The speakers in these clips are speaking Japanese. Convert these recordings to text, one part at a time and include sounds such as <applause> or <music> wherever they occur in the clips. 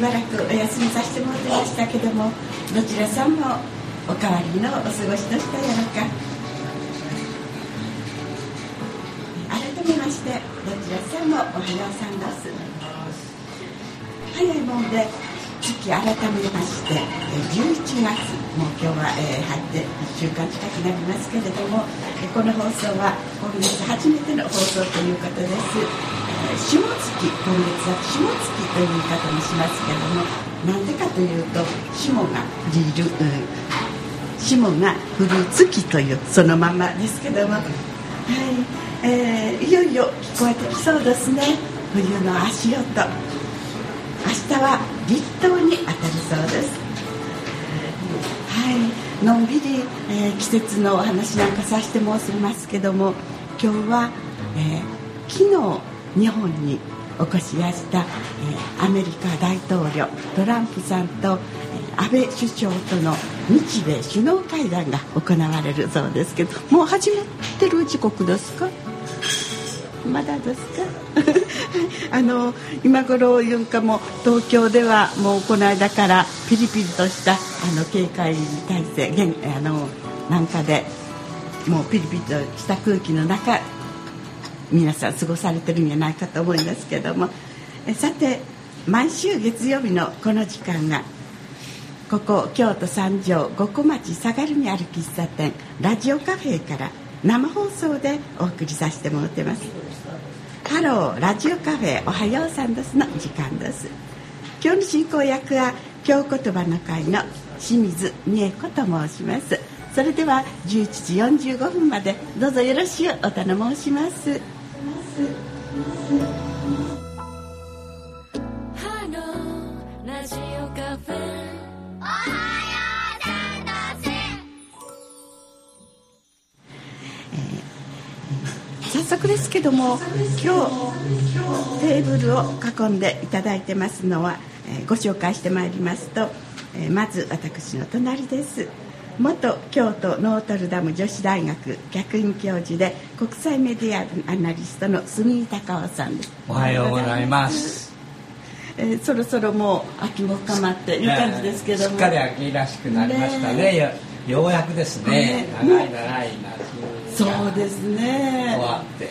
しばらくお休みさせてもらってましたけどもどちらさんもお代わりのお過ごしとしたやろか。改めましてどちらさんもおはようさんです。早いもんで月改めまして11月もう今日は、えー、入って1週間近くなりますけれどもこの放送は今月初めての放送ということです。下月今月は下月という言い方にしますけどもなんでかというと霜が降りる霜が降る月というそのままですけどもはい、えー、いよいよ聞こえてきそうですね。冬の足音。明日は立冬に当たるそうです。はいのんびり、えー、季節のお話なんかさせて申しますけども今日は、えー、昨日日本にお越しやした、えー、アメリカ大統領トランプさんと、えー、安倍首相との日米首脳会談が行われるそうですけどもう始まってる時刻ですか？まだですか？<laughs> あの今頃言うかも東京ではもうこの間からピリピリとしたあの警戒体制あのなんかでもうピリピリとした空気の中皆さん過ごされてるんじゃないかと思いますけども。さて毎週月曜日のこの時間がここ京都三条五湖町相模にある喫茶店ラジオカフェから生放送でお送りさせてもらってます。ハローラジオカフェおはようさんですの時間です。今日の進行役は京言葉の会の清水美恵子と申します。それでは11時45分までどうぞよろしくお頼申します。早速ですけども今日テーブルを囲んでいただいてますのは、えー、ご紹介してまいりますと、えー、まず私の隣です。元京都ノートルダム女子大学客員教授で国際メディアアナリストの住井隆夫さんです。おはようございます。えー、そろそろもう秋も深まっていい感じですけども。しっかり秋らしくなりましたね。ねようやくですね、ね、長い長い夏そうですね。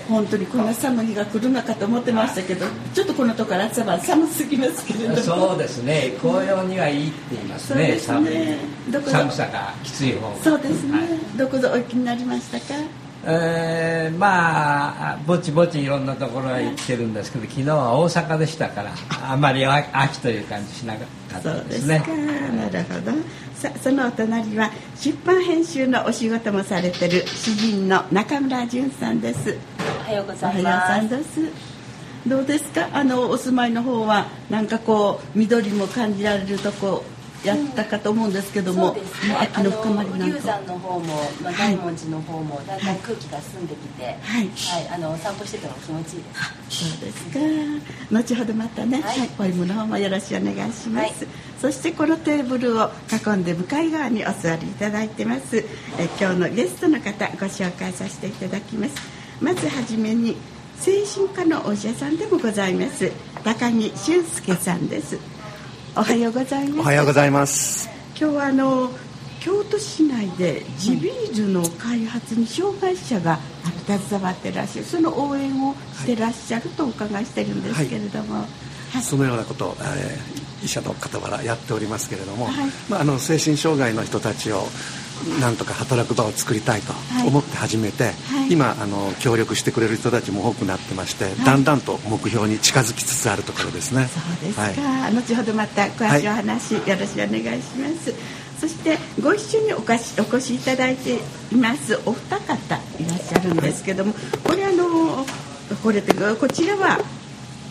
本当にこんな寒い日が来るのかと思ってましたけどちょっとこのところ朝晩寒すぎますけれどそうですね。紅葉にはいいって言いますね、ね、寒い。寒さがきつい方そうですね、はい、どこぞお行きになりましたか？えー、まあぼちぼちいろんなところへ行ってるんですけど昨日は大阪でしたからあんまり秋という感じしなかったですね。そうですか。なるほどさそのお隣は出版編集のお仕事もされてる詩人の中村淳さんです。おはようございます。どうですか？あのお住まいの方はなんかこう緑も感じられるとこやったかと思うんですけども、うん、ね、秋の深まりなんか山の方も、まあ、大文字の方もだんだん空気が澄んできて、はい、はい、あの散歩してても気持ちいいです。そうですか。後ほどまたね、はい、お芋の方もよろしくお願いします、はい、そしてこのテーブルを囲んで向かい側にお座りいただいてます。え今日のゲストの方ご紹介させていただきます。まずはじめに精神科のお医者さんでもございます高木俊介さんですおはようございます。おはようございます。今日はあの京都市内で地ビールの開発に障害者が携わってらっしゃるその応援をしてらっしゃるとお伺いしてるんですけれども、はい。はい、そのようなことを、えー、医者の傍らやっておりますけれども、はい、まあ、あの精神障害の人たちをなんとか働く場を作りたいと思って始めて、はい。はい、今あの協力してくれる人たちも多くなってまして、はい、だんだんと目標に近づきつつあるところですね。そうですか、後ほどまた詳しいお話、よろしくお願いします。そしてご一緒におかしお越しいただいています。お二方いらっしゃるんですけども、これあのこれこちらは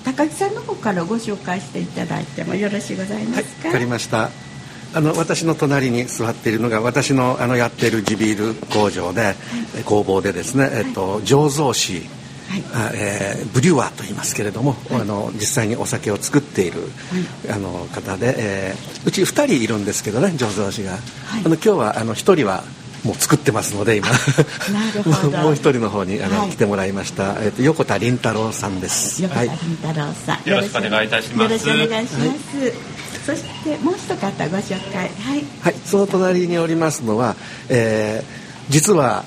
高木さんの方からご紹介していただいてもよろしいございますか？わ、かりました。あの私の隣に座っているのが私のあのやっている地ビール工場で、はい、工房でですね、えっと、醸造士はい、えー、ブリュワーと言いますけれども、はい、あの実際にお酒を作っている、はい、あの方で、えー、うち2人いるんですけどね醸造士が、あの今日はあの1人はもう作ってますので今。<laughs> もう一人の方にあの、はい、来てもらいました、えっ、ー、と横田凛太郎さんです。横田凛太郎さん、よろしくお願いいたします。よろしくお願いします、はい、そしてもう一方ご紹介。はい、はい、その隣におりますのは、えー、実は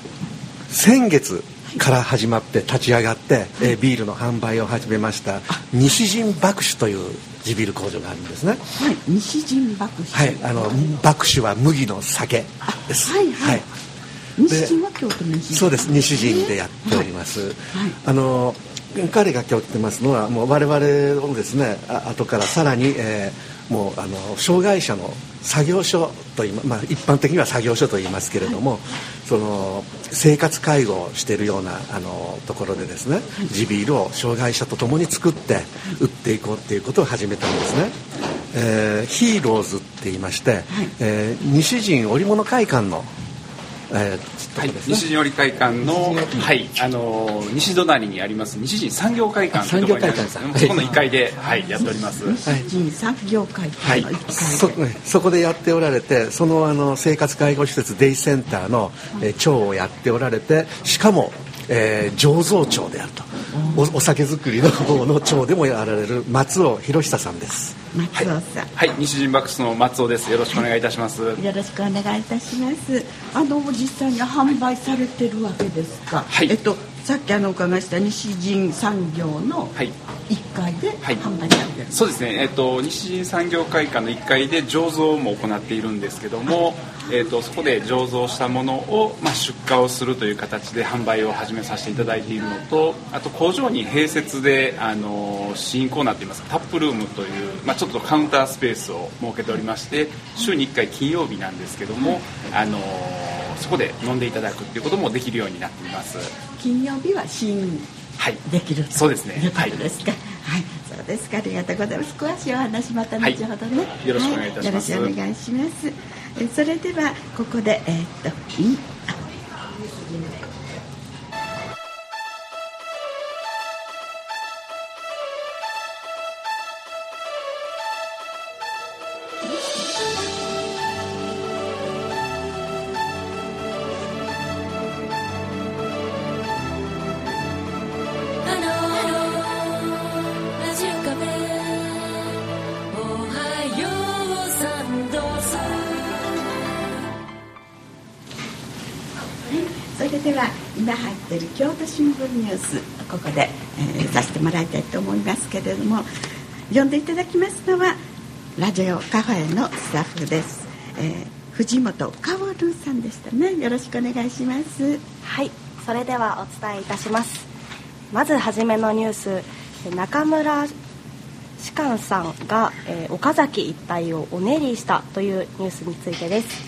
先月から始まって立ち上がって、えー、ビールの販売を始めました西陣麦酒という地ビール工場があるんですね。はい、西陣麦酒。はい、あの麦酒は麦の酒です。はいはい。はい、西陣は京都の西そうです西陣でやっております。はい、あの彼が今日来てますのはもう我々をですねあ後からさらに、えー、もうあの障害者の作業所といいまあ、一般的には作業所と言いますけれども、はい、その生活介護をしているようなあのところでですね、はい、地ビールを障害者と共に作って売っていこうっていうことを始めたんですね。えー、ヒーローズって言いまして、はい、えー、西陣織物会館のえーはい、西陣織会館の、はい、あの西隣にあります西陣産業会館産業会館さん、そこの1階で、はい、やっております。西陣産業会館の1階そそこでやっておられて、そのあの生活介護施設デイセンターの、えー、長をやっておられて、しかも、えー、醸造長であると。おお酒造りの方の長でもやられる松尾博久さんです。松尾さん、はい、はい、西陣バックスの松尾です。よろしくお願いいたします。よろしくお願いいたします。あの実際に販売されてるわけですか？はい。えっとさっきあの伺いした西陣産業の1階で販売されてる、はい、そうですね、えっと、西陣産業会館の1階で醸造も行っているんですけども、えっと、そこで醸造したものを、まあ、出荷をするという形で販売を始めさせていただいているのとあと工場に併設であの試飲コーナーといいますかタップルームという、まあ、ちょっとカウンタースペースを設けておりまして週に1回金曜日なんですけどもあのそこで飲んでいただくっていうこともできるようになっています金曜日は試飲できる、はい、そうですねいうことですか、はい、はい、そうです。かありがとうございます。詳しいお話また後ほどね、はい、よろしくお願いいたします、よろしくお願いします。それではここでえー、っとニュースここで、えー、させてもらいたいと思いますけれども読んでいただきますのはラジオカフェのスタッフです、えー、藤本薫さんでしたね。よろしくお願いします。はい。それではお伝えいたします。まず初めのニュース。中村士官さんが、えー、岡崎一帯をお練りしたというニュースについてです。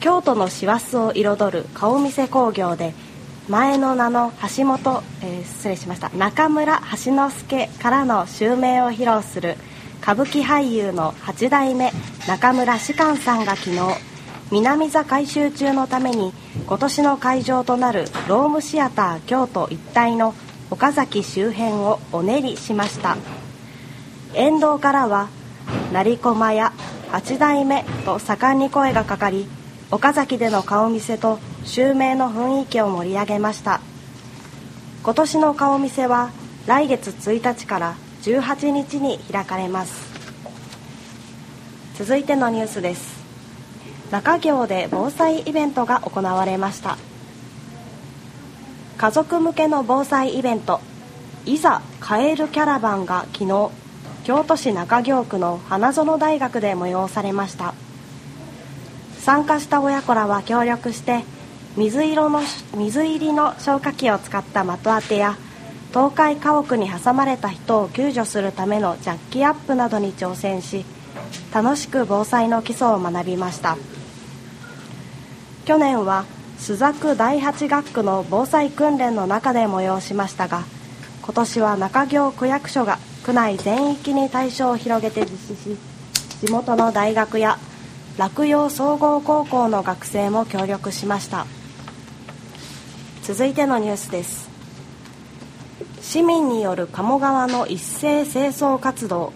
京都の師走を彩る顔見世工業で前の名の橋本、えー、失礼しました。中村橋之助からの襲名を披露する歌舞伎俳優の8代目中村士官さんが昨日南座改修中のために今年の会場となるロームシアター京都一帯の岡崎周辺をお練りしました。沿道からは成駒や8代目と盛んに声がかかり岡崎での顔見せと襲名の雰囲気を盛り上げました。今年の顔見せは来月1日から18日に開かれます。続いてのニュースです。中行で防災イベントが行われました。家族向けの防災イベントいざカエルキャラバンが昨日京都市中京区の花園大学で催されました。参加した親子らは協力して水色の水入りの消火器を使った的当てや倒壊家屋に挟まれた人を救助するためのジャッキアップなどに挑戦し楽しく防災の基礎を学びました。去年は朱雀第八学区の防災訓練の中で催しましたが今年は中京区役所が区内全域に対象を広げて実施し地元の大学や洛陽総合高校の学生も協力しました。続いてのニュースです。市民による鴨川の一斉清掃活動。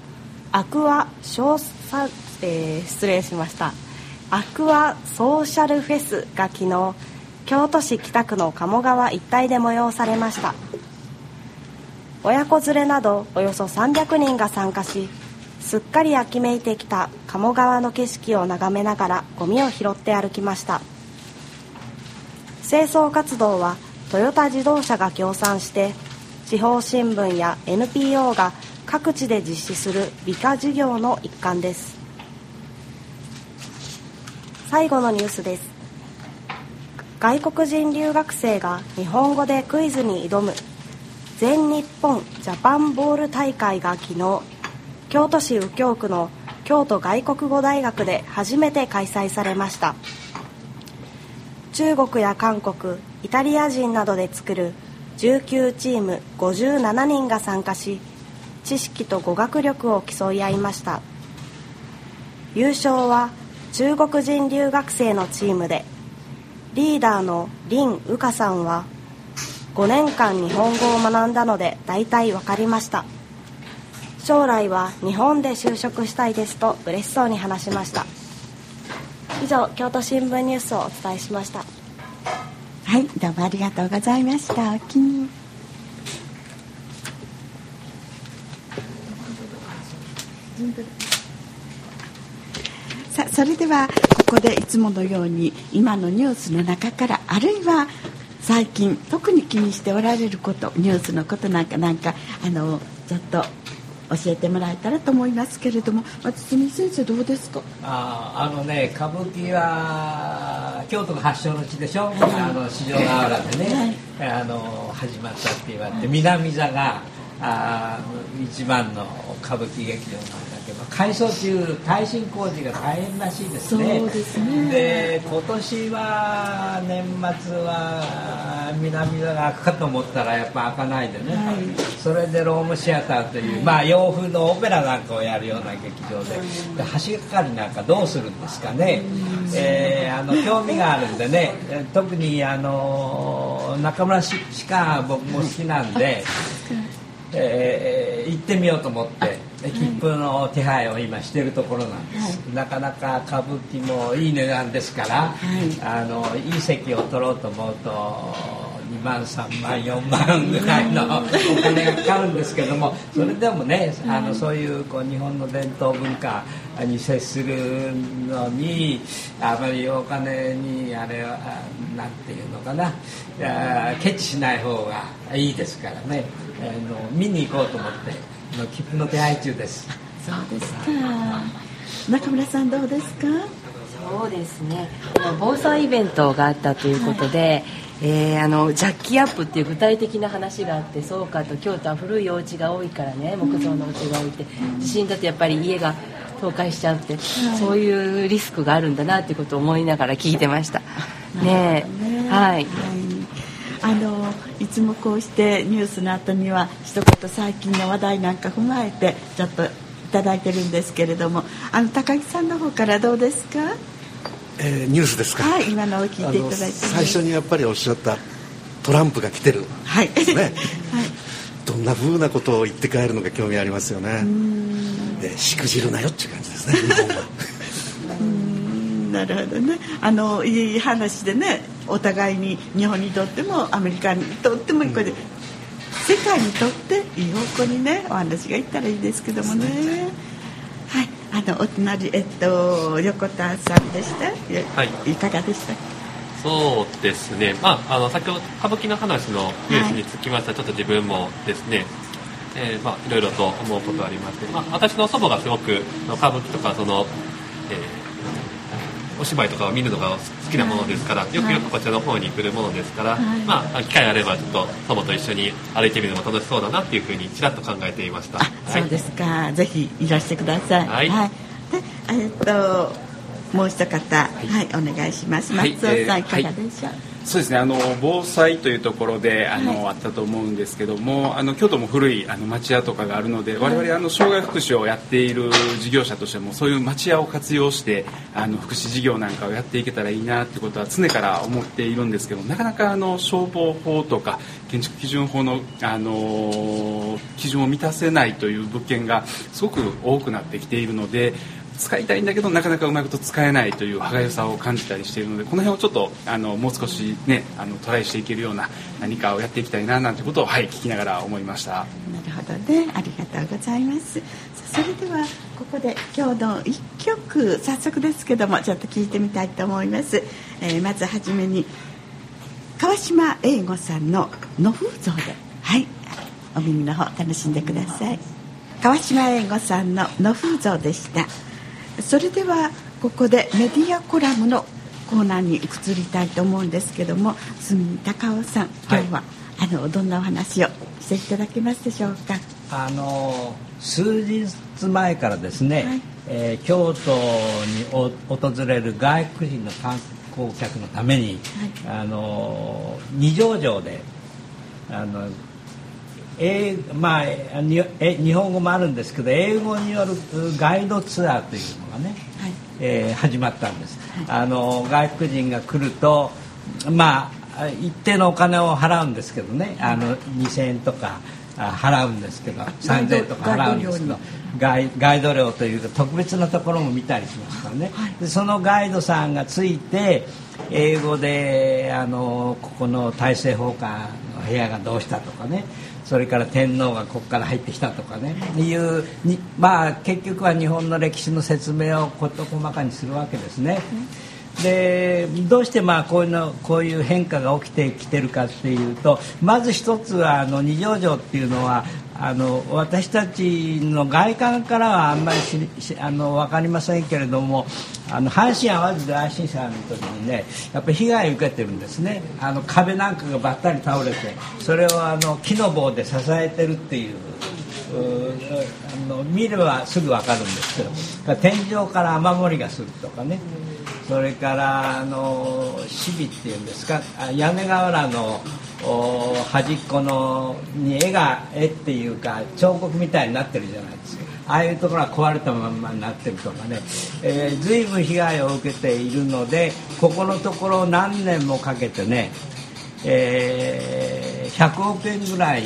アクア調査、えー、失礼しました。アクアソーシャルフェスが昨日京都市北区の鴨川一帯で催されました。親子連れなどおよそ300人が参加しすっかり秋めいてきた鴨川の景色を眺めながらゴミを拾って歩きました。清掃活動はトヨタ自動車が協賛して地方新聞や NPO が各地で実施する美化事業の一環です。最後のニュースです。外国人留学生が日本語でクイズに挑む。全日本ジャパンボール大会が昨日京都市右京区の京都外国語大学で初めて開催されました。中国や韓国イタリア人などで作る19チーム57人が参加し知識と語学力を競い合いました。優勝は中国人留学生のチームでリーダーの林羽花さんは5年間日本語を学んだので大体分かりました。将来は日本で就職したいですと嬉しそうに話しました。以上京都新聞ニュースをお伝えしました。はいどうもありがとうございました。お気にさあそれではここでいつものように今のニュースの中からあるいは最近特に気にしておられることニュースのことなんかなんかあのちょっと教えてもらえたらと思いますけれども堤先生どうですか？ああのね歌舞伎は京都が発祥の地でしょ、はい、あの四条河原でね、はい、あの始まったって言われて、南座があ一番の歌舞伎劇場なん改装中耐震工事が大変らしいですね。そうですね。で今年は年末は南座が開くかと思ったらやっぱ開かないでね、はい、それでロームシアターという、はい、まあ洋風のオペラなんかをやるような劇場で。で橋かかりなんかどうするんですかね、えー、あの興味があるんでね。特にあの中村しか僕も好きなんで。<laughs> えー、行ってみようと思って切符の手配を今してるところなんです、はい、なかなか歌舞伎もいい値段ですから、はい、あのいい席を取ろうと思うと2万3万4万ぐらいのお金がかかるんですけどもそれでもねあのそういうこう日本の伝統文化に接するのにあまりお金にあれはなんていうのかなケチしない方がいいですからね。あの見に行こうと思って切符の手配中です。そうですか。中村さんどうですか？そうですね。防災イベントがあったということで、はい。えー、あのジャッキアップっていう具体的な話があってそうかと京都は古いお家が多いからね木造のお家が多いって地震だとやっぱり家が倒壊しちゃうって、はい、そういうリスクがあるんだなっていうことを思いながら聞いてました。ね。ねはい、あのいつもこうしてニュースの後には一言最近の話題なんか踏まえてちょっといただいてるんですけれどもあの高木さんの方からどうですか？えー、ニュースですか、はい、今のを聞いていただいて最初にやっぱりおっしゃったトランプが来てる、はい。ね。はい、どんなふうなことを言って帰るのか興味ありますよね。でしくじるなよっていう感じですね日本は。<laughs> なるほどね。あのいい話でねお互いに日本にとってもアメリカにとってもこれで、うん、世界にとっていい方向にねお話がいったらいいですけどもね。はいあのお隣えっと横田さんでした？はい。いかがでした？そうですね。まああの先ほど歌舞伎の話のニュースにつきましては、はい、ちょっと自分もですね。えー、まあいろいろと思うことありまして、まあ私の祖母がすごく歌舞伎とかその、えーお芝居とかを見るのが好きなものですから、よくよくこちらの方に来るものですから、はい、まあ機会あればちょっと祖母と一緒に歩いてみるのも楽しそうだなっていうふうにちらっと考えていました。そうですか。ぜひいらしてください。はい。はい、で、えっともう一方、はい、はい、お願いします。松尾さん、いかがでしょう？はいそうですねあの防災というところであの、はい、あったと思うんですけどもあの京都も古いあの町屋とかがあるので、我々あの障害福祉をやっている事業者としてもそういう町屋を活用してあの福祉事業なんかをやっていけたらいいなってことは常から思っているんですけどなかなかあの消防法とか建築基準法のあの基準を満たせないという物件がすごく多くなってきているので使いたいんだけどなかなかうまいこと使えないという歯がゆさを感じたりしているのでこの辺をちょっとあのもう少しねあのトライしていけるような何かをやっていきたいななんてことをはい聞きながら思いました。なるほどね。ありがとうございます。それではここで今日の一曲早速ですけどもちょっと聞いてみたいと思います、えー、まずはじめに川島英吾さんの「野風像」で。はい。お耳の方楽しんでください。川島英吾さんの「野風像」でした。それではここでメディアコラムのコーナーに移りたいと思うんですけども住高尾さん今日は、はい、あのどんなお話をしていただけますでしょうか？あの数日前からですね、はい、えー、京都に訪れる外国人の観光客のために、はい、あの二条城であの英まあにえ日本語もあるんですけど英語によるガイドツアーというのがね、はい、えー、始まったんです、はい、あの外国人が来るとまあ一定のお金を払うんですけどね。あの2000円とか払うんですけど3000円とか払うんですけどガイガイド料というか特別なところも見たりしますからね、はい、でそのガイドさんがついて英語であのここの大政奉還の部屋がどうしたとかねそれから天皇がここから入ってきたとかねいうにまあ結局は日本の歴史の説明を事細かにするわけですね。でどうしてまあこういうのこういう変化が起きてきてるかっていうとまず一つはあの二条城っていうのはあの私たちの外観からはあんまりしあの分かりませんけれどもあの阪神・淡路大震災の時にねやっぱり被害を受けてるんですね。あの壁なんかがばったり倒れてそれをあの木の棒で支えてるっていうあの見ればすぐ分かるんですけど天井から雨漏りがするとかねそれからあのシビっていうんですか屋根瓦の端っこのに絵が絵っていうか彫刻みたいになってるじゃないですかああいうところは壊れたまんまになってるとかね、えー、随分被害を受けているのでここのところ何年もかけてね、えー、100億円ぐらい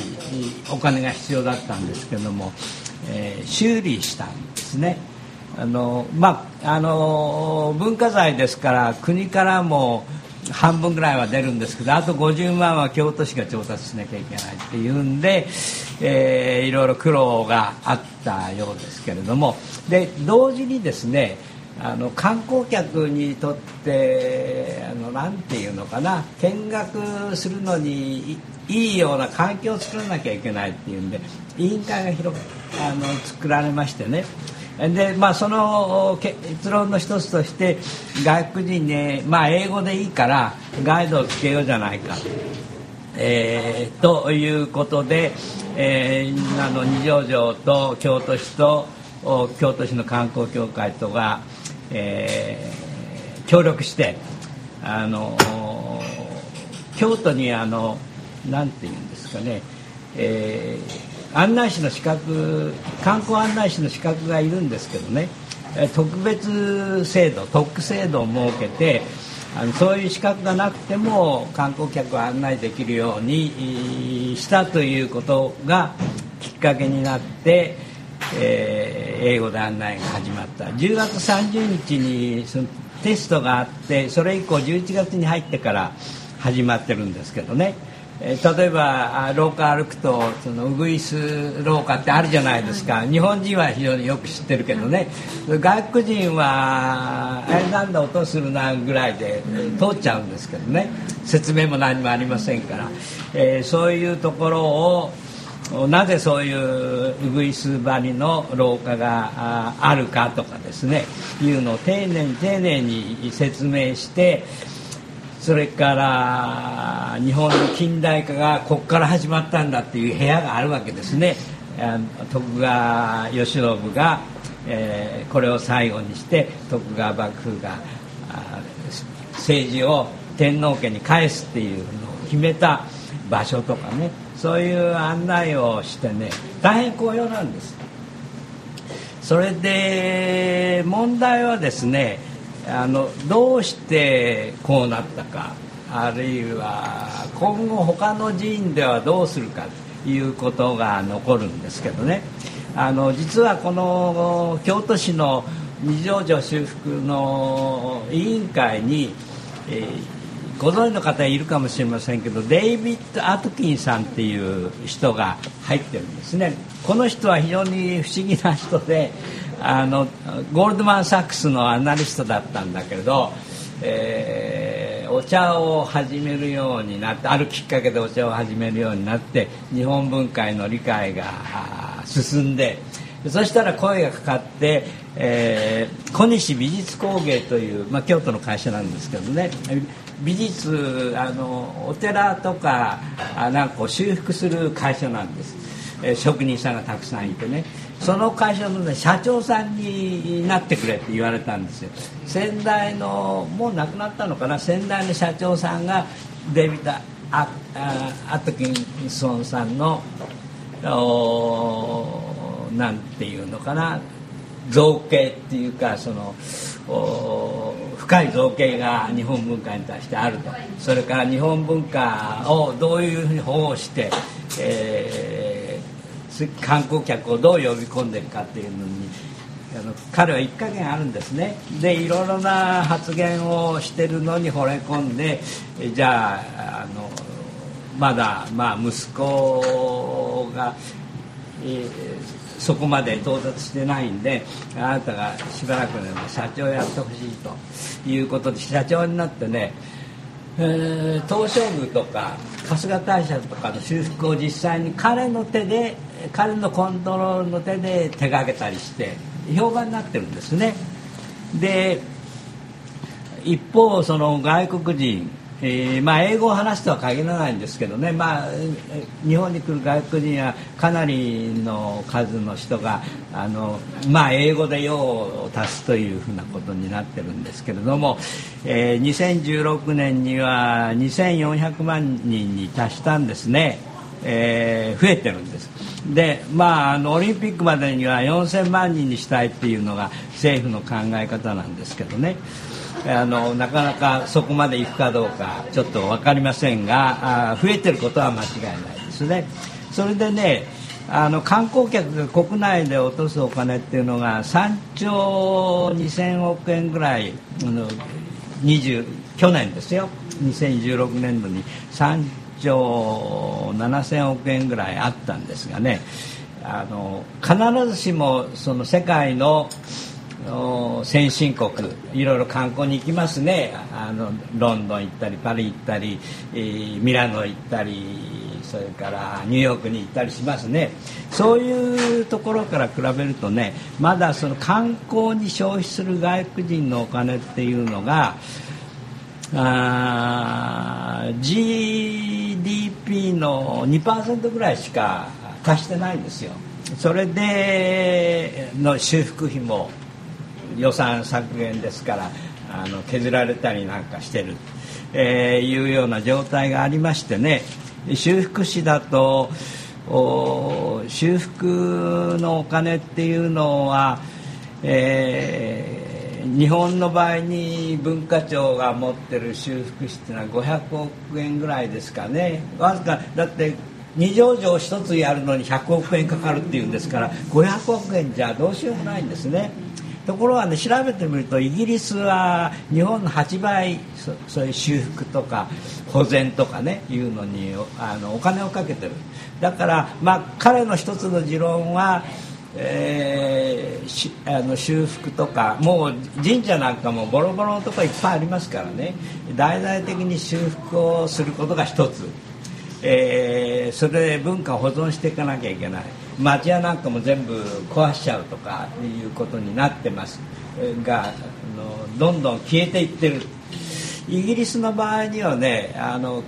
お金が必要だったんですけども、えー、修理したんですね。あのまああの文化財ですから国からも半分ぐらいは出るんですけどあと50万は京都市が調達しなきゃいけないっていうんで、えー、いろいろ苦労があったようですけれどもで同時にですねあの観光客にとってあのなんていうのかな見学するのにいいような環境を作らなきゃいけないっていうんで委員会が広あの作られましてね。でまあその結論の一つとして外国人ねまあ英語でいいからガイドをつけようじゃないか。えー、ということで、えー、あの二条城と京都市と京都市の観光協会とが、えー、協力してあの京都にあのなんていうんですかね、えー案内士の資格観光案内士の資格がいるんですけどね特別制度特区制度を設けてあのそういう資格がなくても観光客を案内できるようにしたということがきっかけになって、えー、英語で案内が始まった。10月30日にそのテストがあってそれ以降11月に入ってから始まってるんですけどね。えー、例えば廊下歩くとそのウグイス廊下ってあるじゃないですか、日本人は非常によく知ってるけどね。外国人はあれなんだ音するなぐらいで通っちゃうんですけどね。説明も何もありませんから、えー、そういうところをなぜそういうウグイス張りの廊下があるかとかですねいうのを丁寧に丁寧に説明してそれから日本の近代化がここから始まったんだっていう部屋があるわけですね。徳川慶喜が、えー、これを最後にして徳川幕府が政治を天皇家に返すっていうのを決めた場所とかね。そういう案内をしてね大変好評なんです。それで問題はですねあのどうしてこうなったかあるいは今後他の寺院ではどうするかということが残るんですけどね。あの実はこの京都市の二条城修復の委員会に、えー、ご存知の方いるかもしれませんけどデイビッド・アトキンさんっていう人が入ってるんですね。この人は非常に不思議な人であのゴールドマン・サックスのアナリストだったんだけど、えー、お茶を始めるようになってあるきっかけでお茶を始めるようになって日本文化への理解が進んでそしたら声がかかって、えー、小西美術工芸という、まあ、京都の会社なんですけどね。美術あのお寺とかあなんかを修復する会社なんです、え、職人さんがたくさんいてね。その会社の、ね、社長さんになってくれって言われたんですよ。先代のもう亡くなったのかな？先代の社長さんがデビッド・アアトキンソンさんのなんていうのかな？造形っていうかその深い造形が日本文化に対してあると。それから日本文化をどういうふうに保護して、えー、観光客をどう呼び込んでいくかっていうのにあの彼は一加減あるんですね。でいろいろな発言をしてるのに惚れ込んでじゃああのまだ、まあ、息子が、えーそこまで到達してないんであなたがしばらくでも社長をやってほしいということで社長になってね、えー、東照宮とか春日大社とかの修復を実際に彼の手で彼のコントロールの手で手がけたりして評判になってるんですね。で一方その外国人えー、まあ、英語を話すとは限らないんですけどね、まあ、日本に来る外国人はかなりの数の人があの、まあ、英語で用を足すというふうなことになってるんですけれども、えー、2016年には2400万人に達したんですね、えー、増えてるんです。で、まあ、あのオリンピックまでには4000万人にしたいっていうのが政府の考え方なんですけどね。あのなかなかそこまで行くかどうかちょっと分かりませんがあ増えてることは間違いないですね。それでねあの観光客が国内で落とすお金っていうのが3兆2000億円ぐらいあの20去年ですよ。2016年度に3兆7000億円ぐらいあったんですがね。あの必ずしもその世界の先進国いろいろ観光に行きますね。あのロンドン行ったりパリ行ったり、えー、ミラノ行ったりそれからニューヨークに行ったりしますね。そういうところから比べるとねまだその観光に消費する外国人のお金っていうのがあ GDP の2%ぐらいしか貸してないんですよ。それでの修復費も予算削減ですからあの削られたりなんかしてる、えー、いうような状態がありましてね修復費だと修復のお金っていうのは、えー、日本の場合に文化庁が持ってる修復費っていうのは500億円ぐらいですかねわずかだって二条城一つやるのに100億円かかるっていうんですから500億円じゃどうしようもないんですね。ところがね調べてみるとイギリスは日本の8倍そういう修復とか保全とかねいうのにあのお金をかけてる。だからまあ彼の一つの持論はえー、あの修復とかもう神社なんかもボロボロのとこいっぱいありますからね。大々的に修復をすることが一つ、えー、それで文化を保存していかなきゃいけない。町屋なんかも全部壊しちゃうとかいうことになってますがあのどんどん消えていってる。イギリスの場合にはねあの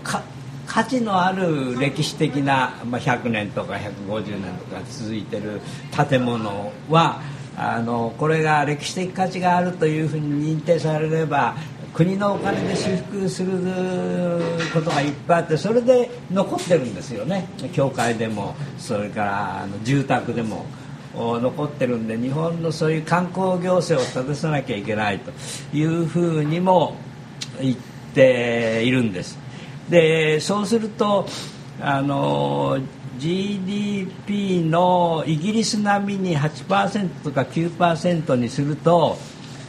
価値のある歴史的な、まあ、100年とか150年とか続いてる建物はあのこれが歴史的価値があるというふうに認定されれば国のお金で修復することがいっぱいあってそれで残ってるんですよね。教会でもそれからあの住宅でも残ってるんで日本のそういう観光行政を立てさなきゃいけないというふうにも言っているんです。でそうするとあの GDP のイギリス並みに8%とか9%にすると、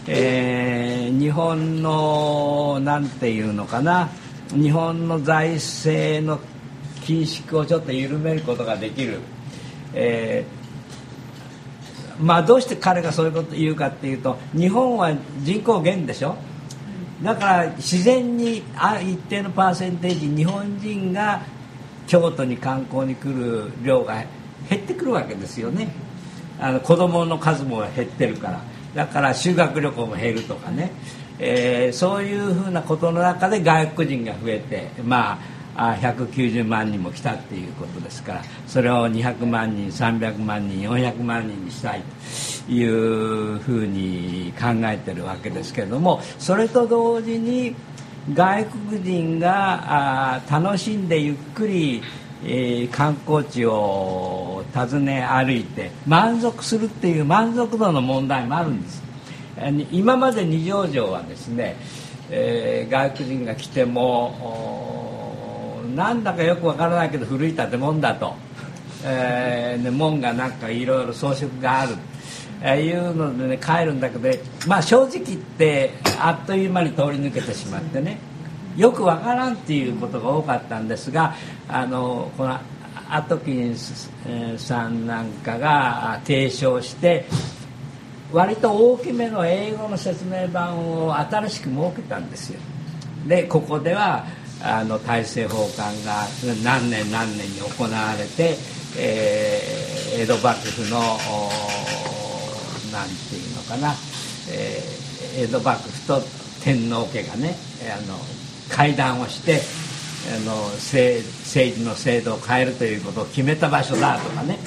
えー、日本のなんていうのかな？日本の財政の緊縮をちょっと緩めることができる、えー、まあどうして彼がそういうこと言うかっていうと日本は人口減でしょ？だから自然にあ一定のパーセンテージ日本人が京都に観光に来る量が減ってくるわけですよね。あの子供の数も減ってるから。だから修学旅行も減るとかね、えー、そういうふうなことの中で外国人が増えてまあ190万人も来たっていうことですからそれを200万人300万人400万人にしたいというふうに考えてるわけですけれどもそれと同時に外国人があ楽しんでゆっくり、えー、観光地を訪ね歩いて満足するっていう満足度の問題もあるんです。今まで二条城はですね、えー、外国人が来てもなんだかよくわからないけど古い建物だと、えー、門がなんかいろいろ装飾がある。いうのでね帰るんだけどまあ正直言ってあっという間に通り抜けてしまってね。よくわからんっていうことが多かったんですがあのこのアトキンスさんなんかが提唱して割と大きめの英語の説明版を新しく設けたんですよ。でここではあの大政奉還が何年何年に行われて、えー、江戸幕府のなんていうのかな、えー、江戸幕府と天皇家がねあの会談をしてあの政治の制度を変えるということを決めた場所だとかね。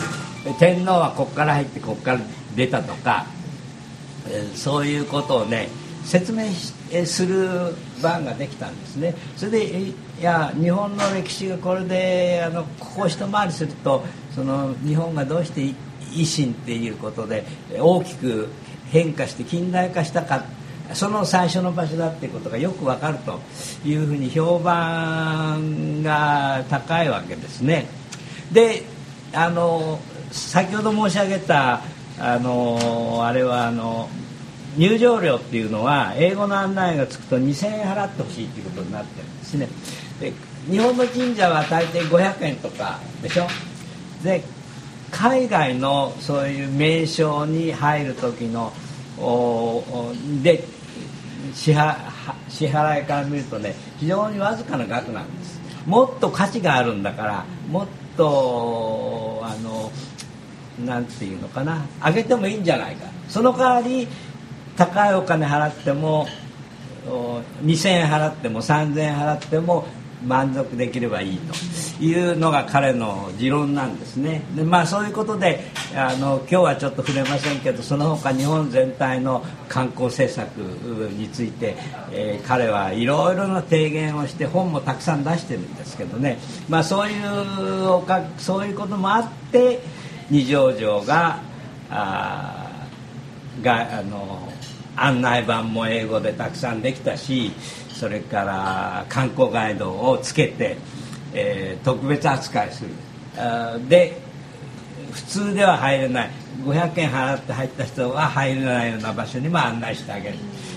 天皇はここから入ってここから出たとか、そういうことをね説明する番ができたんですね。それでいや日本の歴史がこれであのここ一回りするとその日本がどうして維新っていうことで大きく変化して近代化したかっその最初の場所だっていうことがよくわかるというふうに評判が高いわけですね。であの先ほど申し上げたあのあれはあの入場料っていうのは英語の案内がつくと2000円払ってほしいっていうことになってるんですねで日本の神社は大抵500円とかでしょ？で海外のそういう名称に入る時ので支払いから見るとね非常にわずかな額なんです。もっと価値があるんだからもっとあのなんていうのかな上げてもいいんじゃないか。その代わり高いお金払っても2000円払っても3000円払っても満足できればいいというのが彼の持論なんですね。でまあそういうことであの今日はちょっと触れませんけどその他日本全体の観光政策について、えー、彼はいろいろな提言をして本もたくさん出してるんですけどね。まあそういうおかそういうこともあって二条城があがあの案内板も英語でたくさんできたしそれから観光ガイドをつけて、えー、特別扱いする。で普通では入れない。500円払って入った人は入れないような場所にも案内してあげる。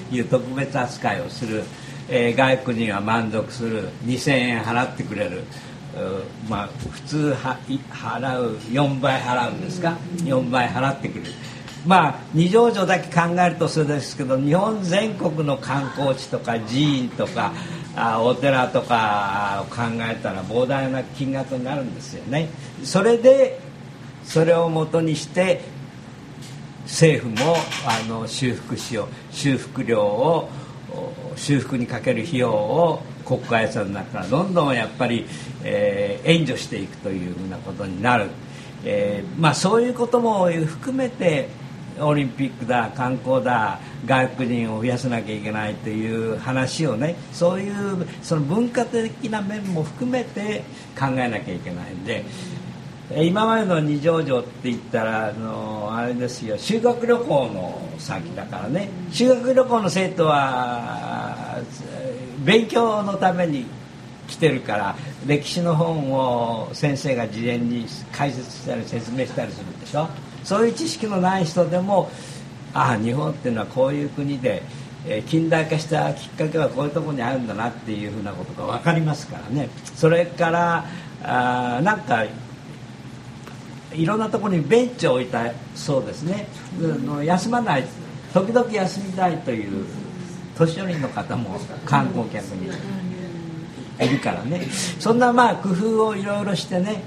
という特別扱いをする、えー、外国人は満足する。2000円払ってくれる。まあ普通は払う4倍払うんですか？4倍払ってくれる。まあ二条城だけ考えるとそうですけど日本全国の観光地とか寺院とかあお寺とかを考えたら膨大な金額になるんですよね。それでそれをもとにして政府もあの修復しよう修復料を修復にかける費用を国家予算の中からどんどんやっぱり、えー、援助していくというふうなことになる、えー、まあ、そういうことも含めてオリンピックだ観光だ外国人を増やさなきゃいけないという話をねそういうその文化的な面も含めて考えなきゃいけないんで今までの二条城って言ったらあのあれですよ修学旅行の先だからね。修学旅行の生徒は勉強のために来てるから歴史の本を先生が事前に解説したり説明したりするでしょ。そういう知識のない人でもああ日本っていうのはこういう国で、え、近代化したきっかけはこういうところにあるんだなっていうふうなことが分かりますからね。それからあなんかいろんなところにベンチを置いたそうですね。休まない時々休みたいという年寄りの方も観光客にいるからね。そんなまあ工夫をいろいろしてね、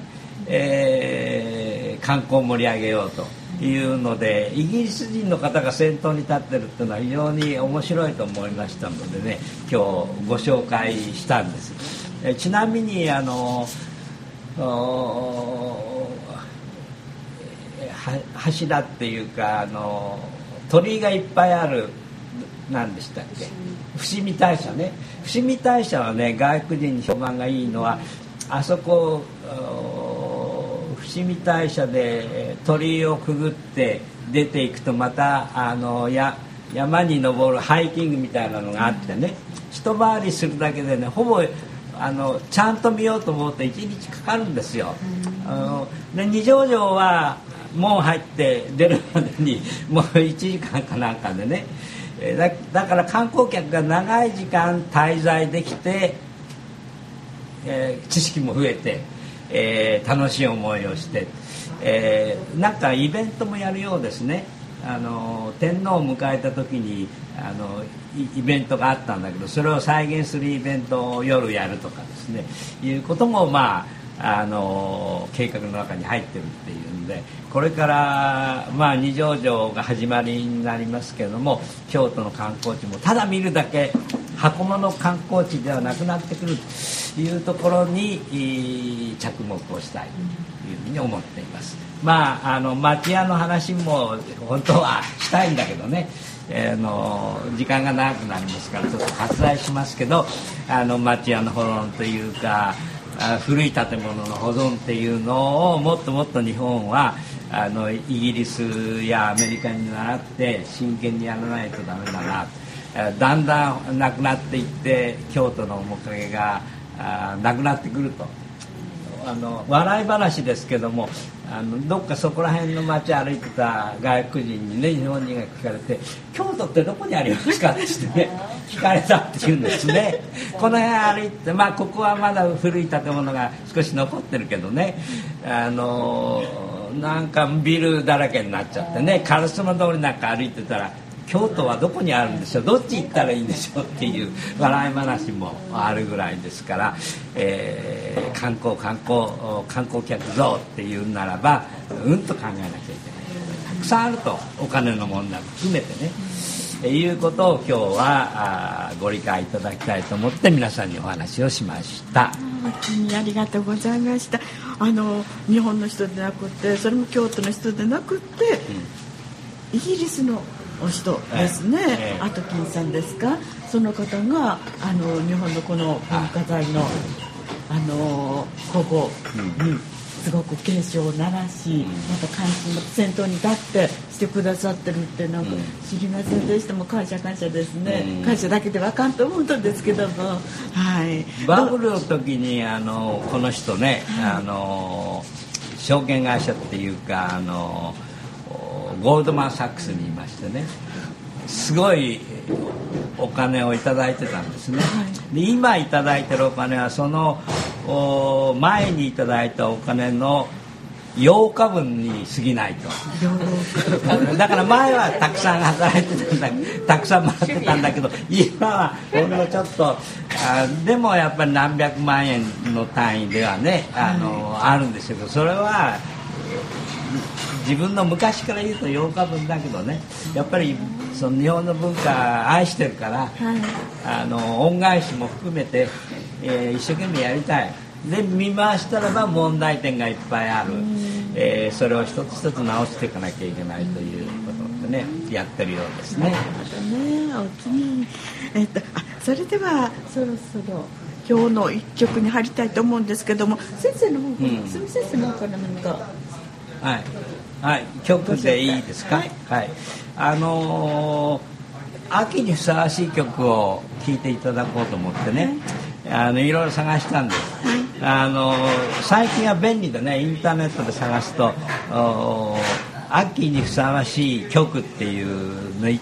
えー、観光を盛り上げようというのでイギリス人の方が先頭に立ってるっていうのは非常に面白いと思いましたのでね今日ご紹介したんです。えちなみにあの柱っていうかあの鳥居がいっぱいある何でしたっけ？伏見大社ね伏見大社はね外国人に評判がいいのはあそこ伏見大社で鳥居をくぐって出ていくとまたあのや山に登るハイキングみたいなのがあってね一回りするだけでねほぼあのちゃんと見ようと思うと1日かかるんですよ。あので二条城は門入って出るまでに <laughs> もう1時間かなんかでねだだから観光客が長い時間滞在できて、えー、知識も増えて、えー、楽しい思いをして、えー、なんかイベントもやるようですね。あの天皇を迎えた時にあのイベントがあったんだけどそれを再現するイベントを夜やるとかですね。いうこともまああの計画の中に入ってるっていうんでこれからまあ二条城が始まりになりますけども京都の観光地もただ見るだけ箱物観光地ではなくなってくるというところに着目をしたいというふうに思っています。まああの町屋の話も本当はしたいんだけどね。えー、の時間が長くなりますからちょっと割愛しますけどあの町屋の保存というか古い建物の保存っていうのをもっともっと日本はあのイギリスやアメリカに倣って真剣にやらないとダメだなと。だんだんなくなっていって京都の面影がなくなってくるとあの笑い話ですけどもあのどっかそこら辺の街歩いてた外国人にね日本人が聞かれて「京都ってどこにありますか?」ってね <laughs> 聞かれたって言うんですねこの辺歩いてまあここはまだ古い建物が少し残ってるけどねあのなんかビルだらけになっちゃってね烏丸通りなんか歩いてたら京都はどこにあるんでしょう？どっち行ったらいいんでしょう？っていう笑い話もあるぐらいですから、えー、観光観光観光客増っていうならばうんと考えなきゃいけない。たくさんあるとお金の問題も含めてね。いうことを今日はあご理解いただきたいと思って皆さんにお話をしました。本当にありがとうございました。あの日本の人でなくてそれも京都の人でなくて、うん、イギリスのお人ですね、えー、アトキンさんですか？その方があの日本のこの文化財のあの保護にすごく警鐘を鳴らし、また関心の先頭に立ってしてくださってるってなんか知りませんでした。も感謝感謝ですね、感謝だけではかんと思うんですけども。はい。バブルの時にあのこの人ね、はい、あの証券会社っていうかあのゴールドマン・サックスにいましてねすごいお金を頂いてたんですね、で今頂いてるお金はその前に頂いたお金の8日分に過ぎないと。だから前はたくさん働いてたんだたくさんもらってたんだけど今はほんのちょっとあでもやっぱり何百万円の単位ではねあの、あるんですけどそれは自分の昔から言うと8日分だけどね。やっぱりその日本の文化愛してるから、はい、あの恩返しも含めて、えー、一生懸命やりたい。で見回したらば問題点がいっぱいある、えー、それを一つ一つ直していかなきゃいけないということでねやってるようですね。なるほどね。お気にえっとあそれではそろそろ今日の一曲に入りたいと思うんですけども先生の方から、うん、先生の方から何か。はいはい曲でいいですか？はい、はい、あのー、秋にふさわしい曲を聴いていただこうと思ってね、あのいろいろ探したんです、あの最近は便利でねインターネットで探すと。秋にふさわしい曲っていうのがね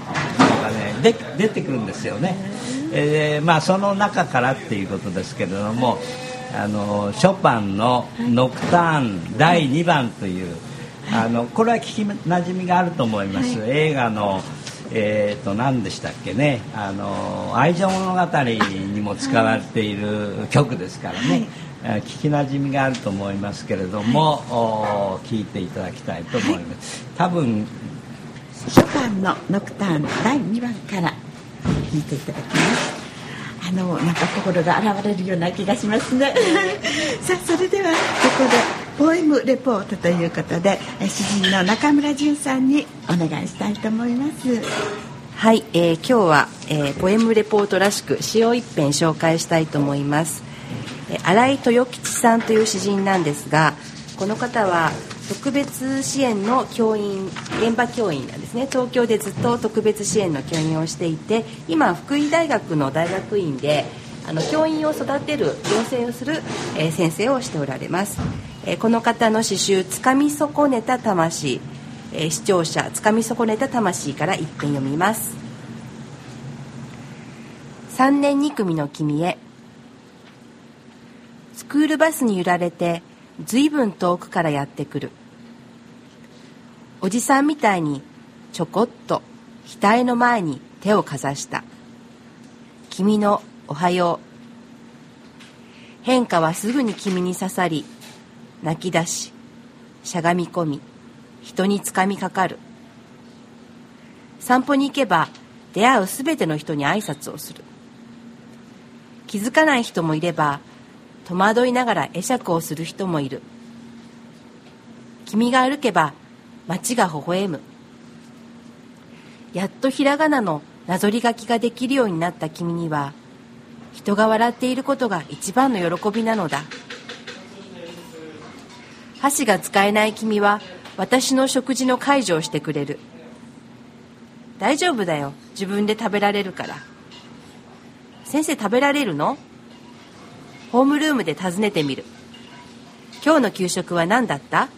で出てくるんですよね、えー、まあその中からっていうことですけれどもあのショパンの「ノクターン第2番」という、あのこれは聞きなじみがあると思います、映画のえーと、何でしたっけね。あの愛情物語にも使われている曲ですからね、はい、聞きなじみがあると思いますけれども、はい、聞いていただきたいと思います、はい、多分ショパンの「ノクターン」第2番から聞いていただきます。あのなんか心が現れるような気がしますね。<laughs> さあそれではここでポエムレポートということで詩人の中村淳さんにお願いしたいと思います。はい、えー、今日は、えー、ポエムレポートらしく詩を一編紹介したいと思います、えー、新井豊吉さんという詩人なんですがこの方は特別支援の教員現場教員なんですね。東京でずっと特別支援の教員をしていて今福井大学の大学院であの教員を育てる養成をする、えー、先生をしておられます。えこの方の詩集「つかみ損ねた魂」え視聴者「つかみ損ねた魂」から一編読みます。3年2組の君へ。スクールバスに揺られて随分遠くからやってくる。おじさんみたいにちょこっと額の前に手をかざした。君のおはよう。変化はすぐに君に刺さり泣き出ししゃがみ込み人につかみかかる。散歩に行けば出会うすべての人に挨拶をする。気づかない人もいれば戸惑いながら会釈をする人もいる。君が歩けば街が微笑む。やっとひらがなのなぞり書きができるようになった君には人が笑っていることが一番の喜びなのだ。箸が使えない君は私の食事の介助をしてくれる。大丈夫だよ。自分で食べられるから。先生食べられるの？ホームルームで尋ねてみる。今日の給食は何だった？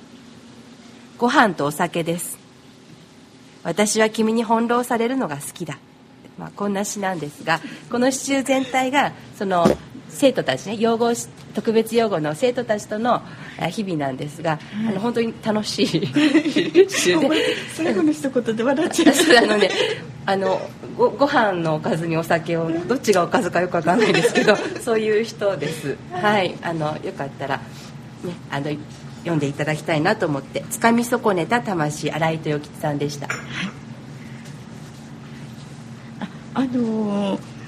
ご飯とお酒です。私は君に翻弄されるのが好きだ、まあ、こんな詩なんですがこの詩集全体がその生徒たちね養護特別養護の生徒たちとの日々なんですが、うん、あの本当に楽しい。<laughs> 最後の一言で笑っちゃ <laughs> うあのね。あのごご飯のおかずにお酒をどっちがおかずかよくわかんないですけど <laughs> そういう人です。はい。あのよかったらねあの読んでいただきたいなと思って「つかみ損ねた魂」新井豊吉さんでした、はい、あのー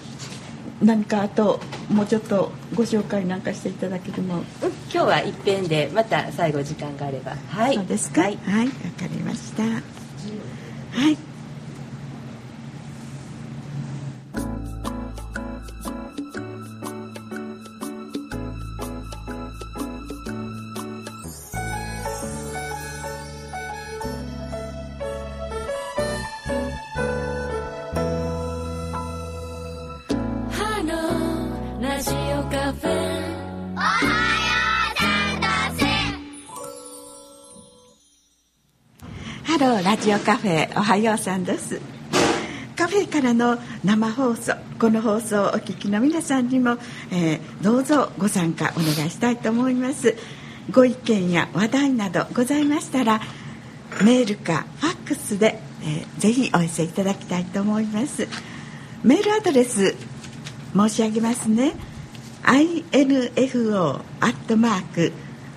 何かあともうちょっとご紹介なんかしていただけるの、うん、今日は一遍でまた最後時間があれば。はい。そうですか？はい。わ、はい、かりました。はいジオカフェおはようさんです。カフェからの生放送この放送をお聞きの皆さんにも、えー、どうぞご参加お願いしたいと思います。ご意見や話題などございましたらメールかファックスで、えー、ぜひお寄せいただきたいと思います。メールアドレス申し上げますね。info アットマーク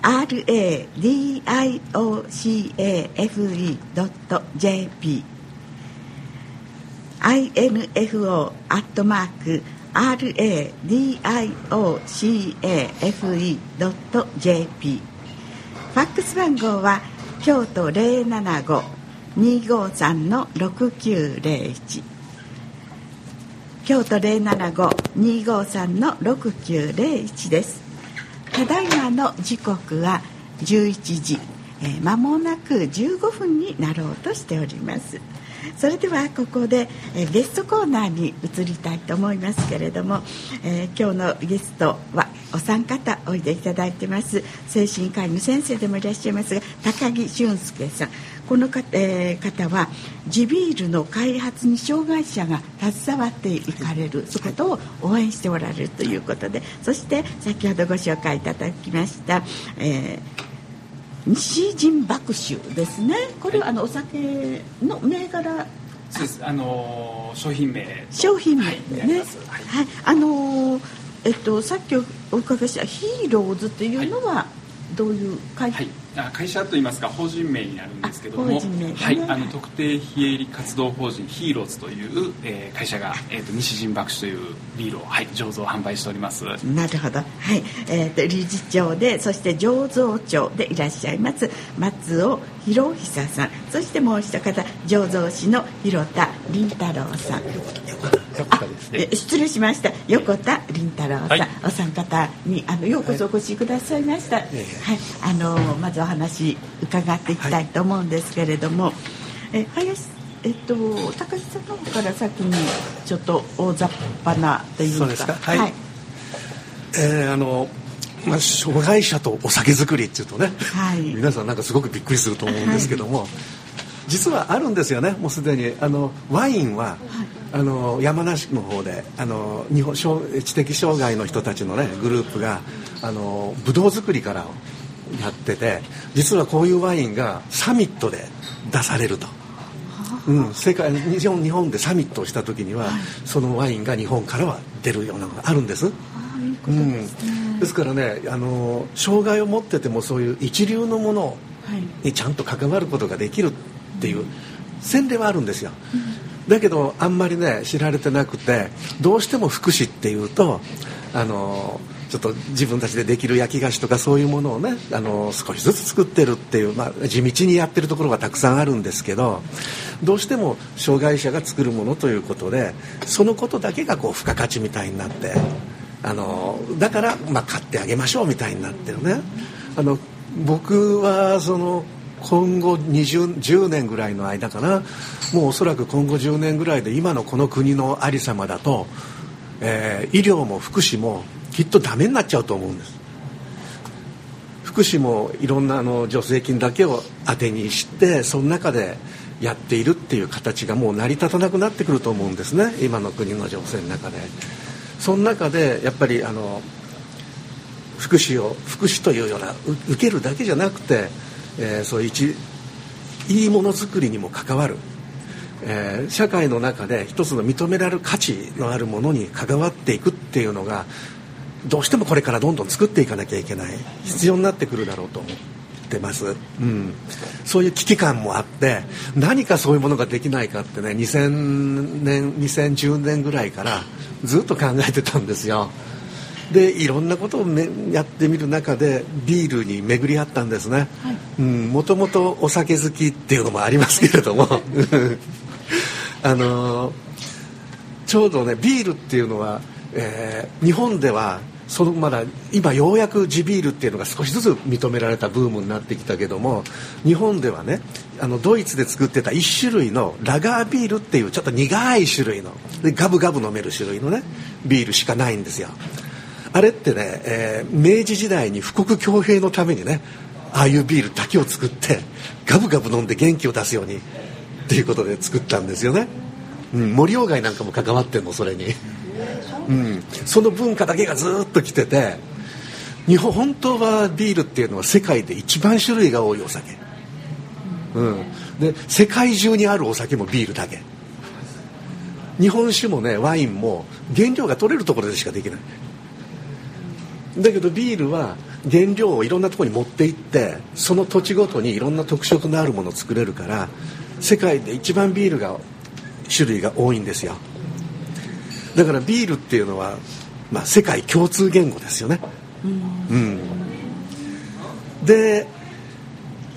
radiocafe.jp info アットマーク radiocafe.jp ファックス番号は京都075-253の6901京都075-253の6901ですただいまの時刻は11時、えー、間もなく15分になろうとしております。それではここで、えー、ゲストコーナーに移りたいと思いますけれども、えー、今日のゲストはお三方おいでいただいてます。精神科医の先生でもいらっしゃいますが高木俊介さん。この方,、えー、方は地ビールの開発に障害者が携わっていかれるそうい。うことを応援しておられるということでそして先ほどご紹介いただきました、えー西陣麦酒ですね。これはあのお酒の銘柄？そうです。あの商品名商品名ね、はい、はい、あのえっとさっきお伺いしたヒーローズっていうのはどういう会？社、はい会社といいますか法人名になるんですけども、ね、はい、あの特定非営利活動法人ヒーローズという、えー、会社が、えーと、西陣博酒というビールを、はい、醸造販売しております。なるほど、はい。えーと、理事長でそして醸造長でいらっしゃいます松尾博久さんそしてもう一方醸造師の広田凛太郎さん。失礼しました。横田凛太郎さん、はい、お三方にあのようこそお越しくださいました、はい、あのまずお話伺っていきたいと思うんですけれども、はい、え林えっと高木さんの方から先にちょっと大雑把なというか。はい、はい、えー、あのまあ、障害者とお酒造りっていうとね、はい、皆さんなんかすごくびっくりすると思うんですけども、はい、実はあるんですよねもうすでに。あのワインは、はい、あの山梨の方であの日本知的障害の人たちのねグループがあのブドウ作りからやってて実はこういうワインがサミットで出されると。うん、世界日本日本でサミットをした時には、はい、そのワインが日本からは出るようなのがあるんです。うん、ですからねあの障害を持っててもそういう一流のものにちゃんと関わることができるっていう洗礼はあるんですよ、だけどあんまりね知られてなくてどうしても福祉っていうとあのちょっと自分たちでできる焼き菓子とかそういうものをねあの少しずつ作ってるっていう、まあ、地道にやってるところがたくさんあるんですけどどうしても障害者が作るものということでそのことだけがこう付加価値みたいになってあのだから、まあ、買ってあげましょうみたいになってるね。あの僕はその今後20 10年ぐらいの間かな。もうおそらく今後10年ぐらいで今のこの国のありさまだと、えー、医療も福祉もきっとダメになっちゃうと思うんです。福祉もいろんなあの助成金だけを当てにしてその中でやっているっていう形がもう成り立たなくなってくると思うんですね。今の国の情勢の中で。その中でやっぱりあの福祉を福祉というような受けるだけじゃなくてえー、そういういいものづくりにも関わる、えー、社会の中で一つの認められる価値のあるものに関わっていくっていうのがどうしてもこれからどんどん作っていかなきゃいけない。必要になってくるだろうと思ってます、うん、そういう危機感もあって何かそういうものができないかってね2000年2010年ぐらいからずっと考えてたんですよ。でいろんなことを、ね、やってみる中でビールに巡り合ったんですね。もともとお酒好きっていうのもありますけれども。<laughs> あのちょうどねビールっていうのは、えー、日本ではそのまだ今ようやく地ビールっていうのが少しずつ認められたブームになってきたけども日本ではねあのドイツで作ってた1種類のラガービールっていうちょっと苦い種類のでガブガブ飲める種類のねビールしかないんですよ。あれってね、えー、明治時代に富国強兵のためにねああいうビールだけを作ってガブガブ飲んで元気を出すようにっていうことで作ったんですよね、うん、森鴎外なんかも関わってんのそれに、うん、その文化だけがずっと来てて日本本当はビールっていうのは世界で一番種類が多いお酒、うん、で世界中にあるお酒もビールだけ。日本酒もねワインも原料が取れるところでしかできない。だけどビールは原料をいろんなところに持って行ってその土地ごとにいろんな特色のあるものを作れるから世界で一番ビールが種類が多いんですよ。だからビールっていうのは、まあ、世界共通言語ですよね。うん、で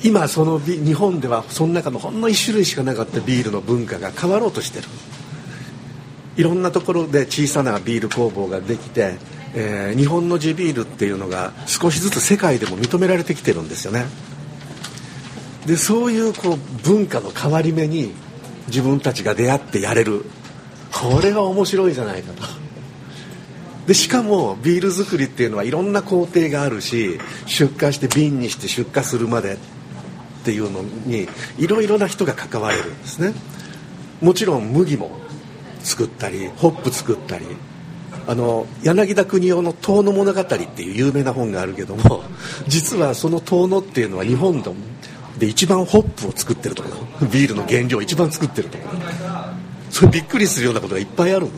今その日本ではその中のほんの1種類しかなかったビールの文化が変わろうとしてる。いろんなところで小さなビール工房ができてえー、日本の地ビールっていうのが少しずつ世界でも認められてきてるんですよね。でそういうこう文化の変わり目に自分たちが出会ってやれるこれは面白いじゃないかと。でしかもビール作りっていうのはいろんな工程があるし出荷して瓶にして出荷するまでっていうのにいろいろな人が関われるんですね。もちろん麦も作ったりホップ作ったりあの柳田国男の「遠野物語」っていう有名な本があるけども実はその遠野っていうのは日本で一番ホップを作ってるところ。ビールの原料を一番作ってるところ。それびっくりするようなことがいっぱいあるの。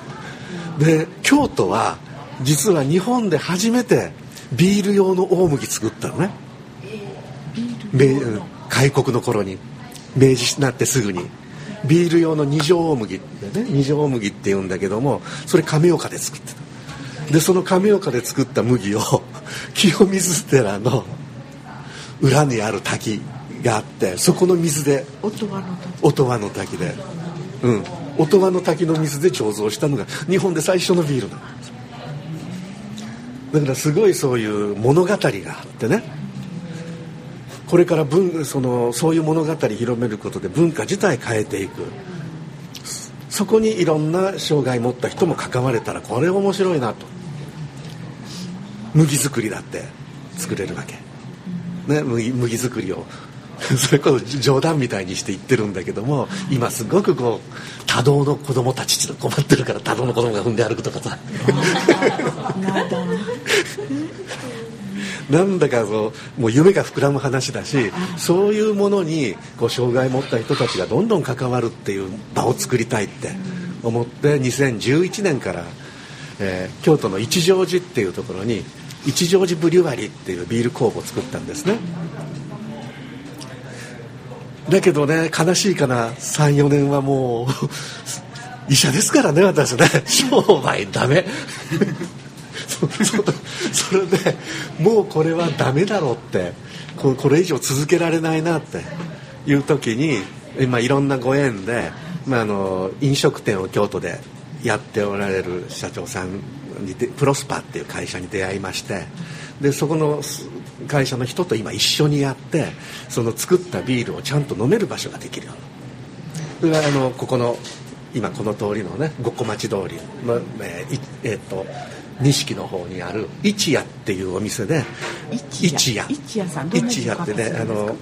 <laughs> で京都は実は日本で初めてビール用の大麦作ったのね。開国の頃に明治になってすぐに。ビール用の二条大麦でね二条大麦っていうんだけどもそれ亀岡で作ってた。でその亀岡で作った麦を <laughs> 清水寺の裏にある滝があってそこの水で音羽の滝。音羽の滝でうん。音羽の滝の水で醸造したのが日本で最初のビールなんですだからすごいそういう物語があってね。これから文そのそういう物語広めることで文化自体変えていく。そこにいろんな障害持った人も関われたらこれ面白いなと。麦作りだって作れるわけ、ね、麦麦作りを <laughs> それこそ冗談みたいにして言ってるんだけども今すごくこう多動の子供たち困ってるから多動の子供が踏んで歩くとかさ。<laughs> なんだかそうもう夢が膨らむ話だしそういうものにこう障害を持った人たちがどんどん関わるっていう場を作りたいって思って2011年から、えー、京都の一乗寺っていうところに一乗寺ブリュワリーっていうビール工房を作ったんですねだけどね悲しいかな。34年はもう <laughs> 医者ですからね私ね。商売ダメ。そ <laughs> それでもうこれはダメだろうってここれ以上続けられないなっていう時に今いろんなご縁で、まあ、あの飲食店を京都でやっておられる社長さんにプロスパっていう会社に出会いましてでそこの会社の人と今一緒にやってその作ったビールをちゃんと飲める場所ができるように。それがあのここの今この通りのね五個町通りの、えーえー、っと錦の方にある一夜っていうお店で一夜？一夜。さん一夜ってねあの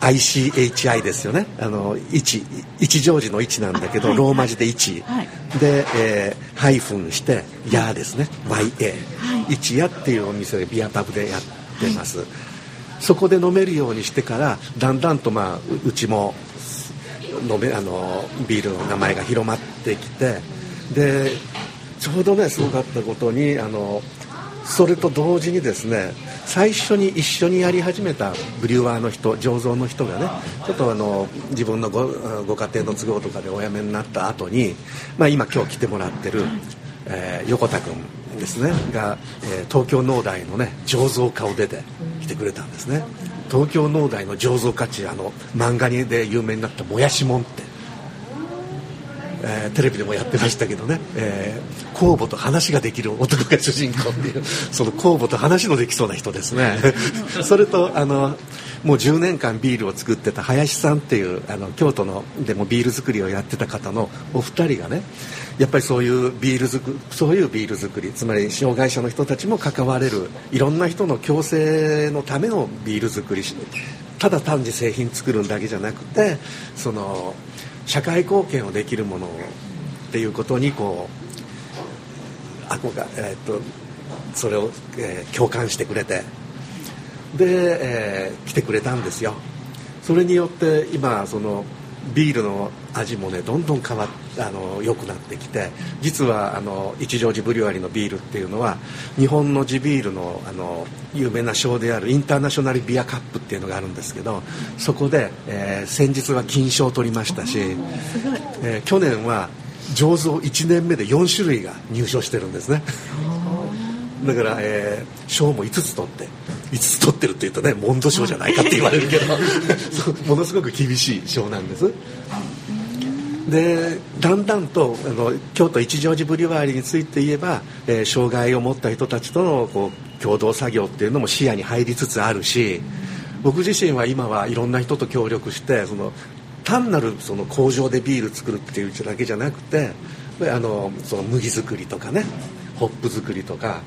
ICHI ですよね。あの一一乗寺の一なんだけど、はい、ローマ字で一、はい、で、えー、ハイフンして「や」ですね。YA、はい、一夜っていうお店でビアパブでやってます、そこで飲めるようにしてからだんだんとまあうちも飲めあのビールの名前が広まってきてでちょうどねすごかったことにあのそれと同時にですね最初に一緒にやり始めたブリュワーの人醸造の人がねちょっとあの自分のごご家庭の都合とかでお辞めになった後に、まあ、今今日来てもらってる、えー、横田君ですねが、えー、東京農大のね醸造家を出て来てくれたんですね。東京農大の醸造家値あの漫画で有名になった「もやしもん」ってえー、テレビでもやってましたけどね、えー、公募と話ができる男が主人公っていうその公募と話のできそうな人ですね。<laughs> それとあのもう10年間ビールを作ってた林さんっていうあの京都のでもビール作りをやってた方のお二人がねやっぱりそういうビール作そういうビール作りつまり障害者の人たちも関われるいろんな人の共生のためのビール作りただ単に製品作るだけじゃなくてその社会貢献をできるものっていうことにこう憧れ、え、っとそれを、えー、共感してくれてで、えー、来てくれたんですよ。それによって今そのビールの味もねどんどん変わあの良くなってきて実はあの一乗寺ブリュワリーのビールっていうのは日本の地ビールのあの有名な賞であるインターナショナルビアカップっていうのがあるんですけどそこで、えー、先日は金賞を取りましたし、えー、去年は醸造1年目で4種類が入賞してるんですねだから、えー、賞も5つ取って5つ取ってるっていうとねモンド賞じゃないかって言われるけど <laughs> ものすごく厳しい賞なんです。でだんだんとあの京都一乗寺ブリュワーリーについて言えば、えー、障害を持った人たちとのこう共同作業っていうのも視野に入りつつあるし僕自身は今はいろんな人と協力してその単なるその工場でビール作るっていうだけじゃなくてあのその麦作りとかねホップ作りとか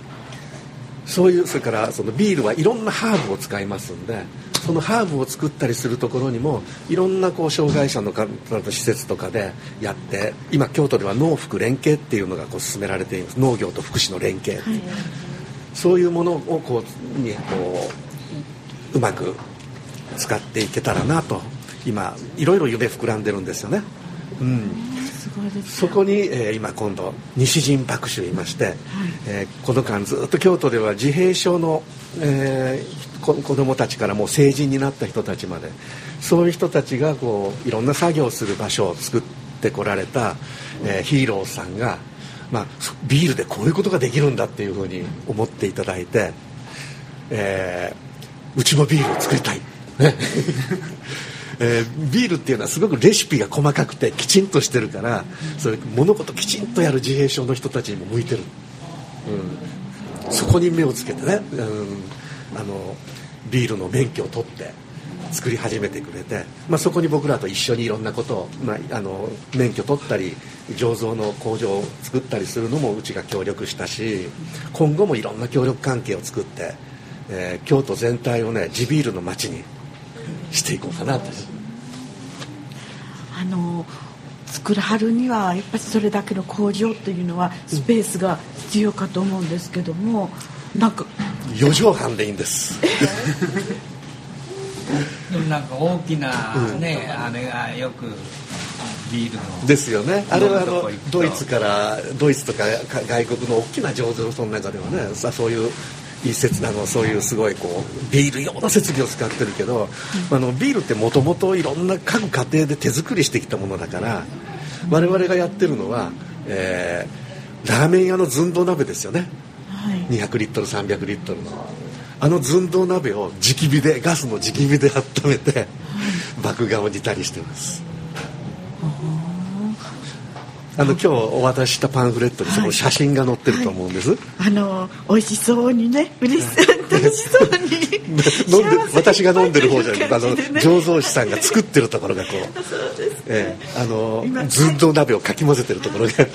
そういうそれからそのビールはいろんなハーブを使いますんでそのハーブを作ったりするところにもいろんなこう障害者の方の施設とかでやって今京都では農福連携っていうのがこう進められています。農業と福祉の連携、はい、そういうものをこうにこううまく使っていけたらなと今いろいろ夢膨らんでるんですよね。うんそこに、えー、今今度西陣博士いまして、はい、えー、この間ずっと京都では自閉症の、えー、子子供たちからもう成人になった人たちまでそういう人たちがこういろんな作業をする場所を作ってこられた、えー、ヒーローさんが、まあ、ビールでこういうことができるんだっていうふうに思っていただいて、えー、うちもビールを作りたい。ねえー、ビールっていうのはすごくレシピが細かくてきちんとしてるからそれ物事きちんとやる自閉症の人たちにも向いてる、うん、そこに目をつけてね、うん、あのビールの免許を取って作り始めてくれて、まあ、そこに僕らと一緒にいろんなことを、まあ、あの免許取ったり醸造の工場を作ったりするのもうちが協力したし今後もいろんな協力関係を作って、えー、京都全体をね地ビールの街にしていこうかなと。あの作る春にはやっぱりそれだけの工場というのはスペースが必要かと思うんですけども、なんか4畳半でいいんです。でもなんか大きなね、うん、あれがよくビールのですよね。あれはあのドイツからドイツとか外国の大きな醸造所の中ではねさそういうのそういうすごいこうビール用の設備を使ってるけど、うん、あのビールってもともといろんな各家庭で手作りしてきたものだから我々がやってるのは、えー、ラーメン屋の寸胴鍋ですよね、はい、200リットル300リットルの。あの寸胴鍋を直火でガスの直火で温めて、はい、麦芽を煮たりしてます。あの今日お渡ししたパンフレットにその写真が載ってると思うんです、はい。はい、あの美味しそうにね。嬉し楽しそうに。<laughs> 飲んで私が飲んでる方じゃなくて、あの醸造師さんが作ってるところがこう。そうです、ええ、あの寸胴鍋をかき混ぜてるところが拝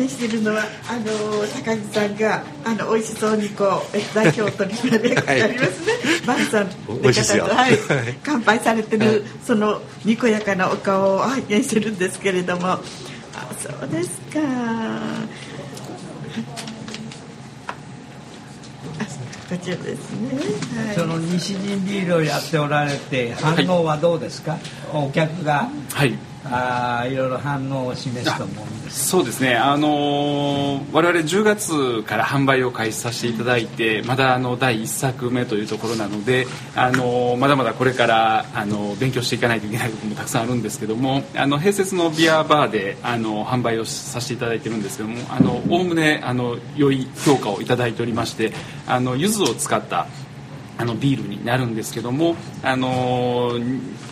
見してるのはあの高木さんがあの美味しそうにこう代表取締役ありますね、バンさん美味しいですよ、はい、乾杯されてる、そのにこやかなお顔を拝見してるんですけれどもそうですか。こちらですね、はい、その西陣ビールをやっておられて反応はどうですか、はい、お客が。はいあいろいろ反応を示すと思うんです。そうですね。あのー、我々10月から販売を開始させていただいてまだあの第1作目というところなので、あのー、まだまだこれからあの勉強していかないといけないこともたくさんあるんですけどもあの併設のビアバーであの販売をさせていただいてるんですけどもおおむねあの良い評価をいただいておりましてあの柚子を使ったあのビールになるんですけども、あの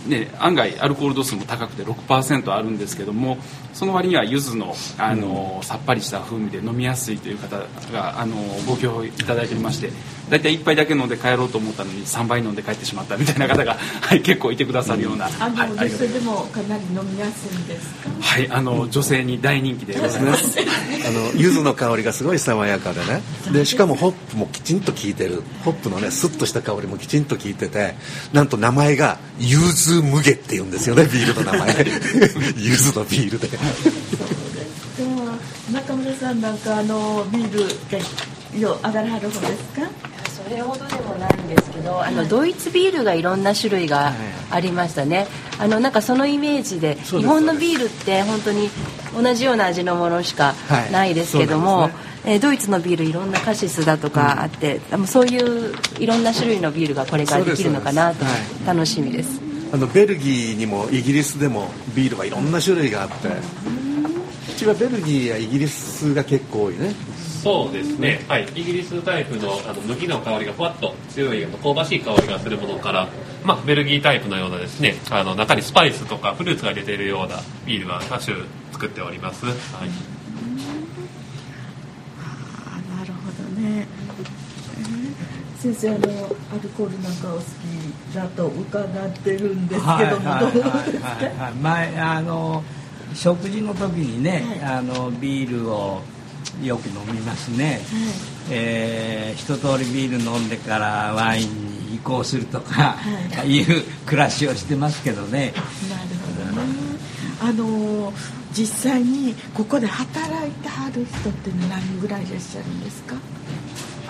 ね、案外アルコール度数も高くて6%あるんですけどもその割には柚子の、あの、さっぱりした風味で飲みやすいという方が、あのご協力いただいておりまして大体1杯だけ飲んで帰ろうと思ったのに3杯飲んで帰ってしまったみたいな方が、<laughs> はい、結構いてくださるような、うん、あの、はい、女性でもかなり飲みやすいんですか？はいあの女性に大人気でございます。<laughs> あの柚子の香りがすごい爽やかでね。でしかもホップもきちんと効いてる。ホップのねスッとした香りもきちんと効いててなんと名前が柚子無下っていうんですよねビールの名前。<laughs> 柚子のビールで。中村さんなんかあのビールがよ上がらはる方ですか？それほどでもないんですけどあのドイツビールがいろんな種類がありましたね。あのなんかそのイメージで日本のビールって本当に同じような味のものしかないですけども、はいえー、ドイツのビールいろんなカシスだとかあって、うん、そういういろんな種類のビールがこれからできるのかなと、はい、楽しみです。あのベルギーにもイギリスでもビールはいろんな種類があって、うん。ちはベルギーやイギリスが結構多いねそうですね、はい、イギリスタイプのあの麦の香りがふわっと強い香ばしい香りがするものから、まあ、ベルギータイプのようなですねあの中にスパイスとかフルーツが出ているようなビールは多種作っております、はい、あなるほどね、えー、先生あのアルコールなんかお好きだと伺ってるんですけども、どうですか？前あの食事の時にね、はい、あのビールをよく飲みますね、はい、えー、一通りビール飲んでからワインに移行するとか、はい、いう暮らしをしてますけどね。なるほどね。あの実際にここで働いてはる人って何人ぐらいいらっしゃるんですか？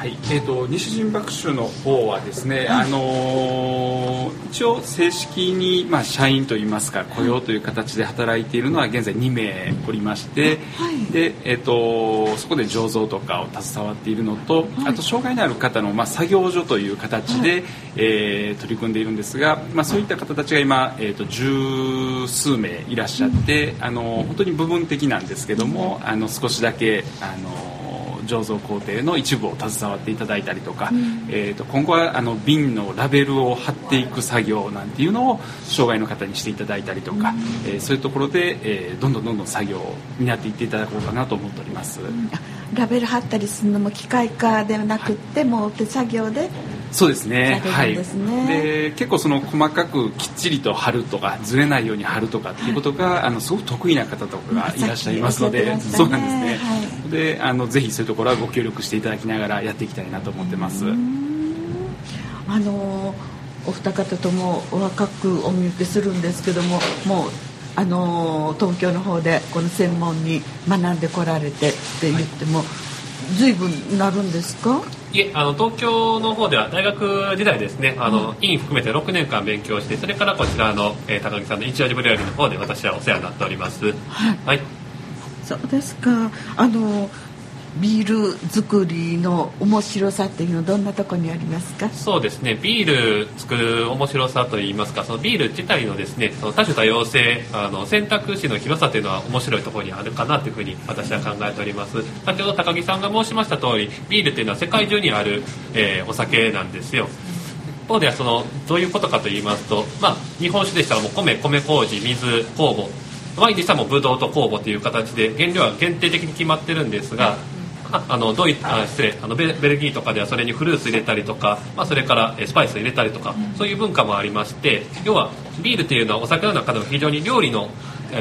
はいえーと、西陣爆酒の方はですね、あのー、一応正式に、まあ、社員といいますか雇用という形で働いているのは現在2名おりまして、はい、でえーと、そこで醸造とかを携わっているのと、はい、あと障害のある方の、まあ、作業所という形で、はい、えー、取り組んでいるんですが、まあ、そういった方たちが今、えーと、十数名いらっしゃって、あの本当に部分的なんですけどもあの少しだけあの醸造工程の一部を携わっていただいたりとか、うん、えーと、今後はあの瓶のラベルを貼っていく作業なんていうのを障害の方にしていただいたりとか、うん、えー、そういうところで、えー、どんどんどんどん作業を担っていっていただこうかなと思っております。うん。ラベル貼ったりするのも機械化ではなくて、はい、もう手作業でそうですね。はい、で結構その細かくきっちりと貼るとかずれないように貼るとかっていうことが、はい、あのすごく得意な方とかがいらっしゃいますので、ね、そうなんですね、はい、であのぜひそういうところはご協力していただきながらやっていきたいなと思ってます。あのお二方とも若くお見受けするんですけどももうあの東京の方でこの専門に学んでこられてって言っても、随分なるんですか？いえあの東京の方では大学時代ですねあの、うん、院含めて6年間勉強してそれからこちらの、えー、高木さんの一応ジブリアリの方で私はお世話になっております。はい、はい、そうですか。あのビール作りの面白さっていうのはどんなとこにありますか？そうですね。ビール作る面白さといいますかそのビール自体のですねその多種多様性あの選択肢の広さというのは面白いところにあるかなというふうに私は考えております。先ほど高木さんが申しました通りビールというのは世界中にある、えー、お酒なんですよ。一方ではそのどういうことかと言いますと、まあ、日本酒でしたらもう米米麹水酵母。ワインでしたらもうブドウと酵母という形で原料は限定的に決まってるんですが、あのドイあ失礼。あのベルギーとかではそれにフルーツ入れたりとか、まあ、それからスパイス入れたりとかそういう文化もありまして要はビールというのはお酒の中でも非常に料理の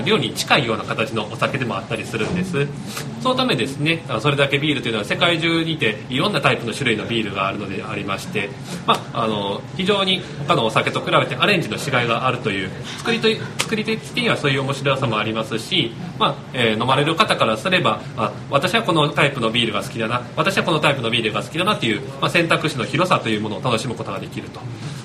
量に近いような形のお酒でもあったりするんですそのためですねそれだけビールというのは世界中にていろんなタイプの種類のビールがあるのでありまして、まあ、あの非常に他のお酒と比べてアレンジの違いがあるという作りと作り手的にはそういう面白さもありますし、まあえー、飲まれる方からすればあ私はこのタイプのビールが好きだな私はこのタイプのビールが好きだなという、まあ、選択肢の広さというものを楽しむことができると。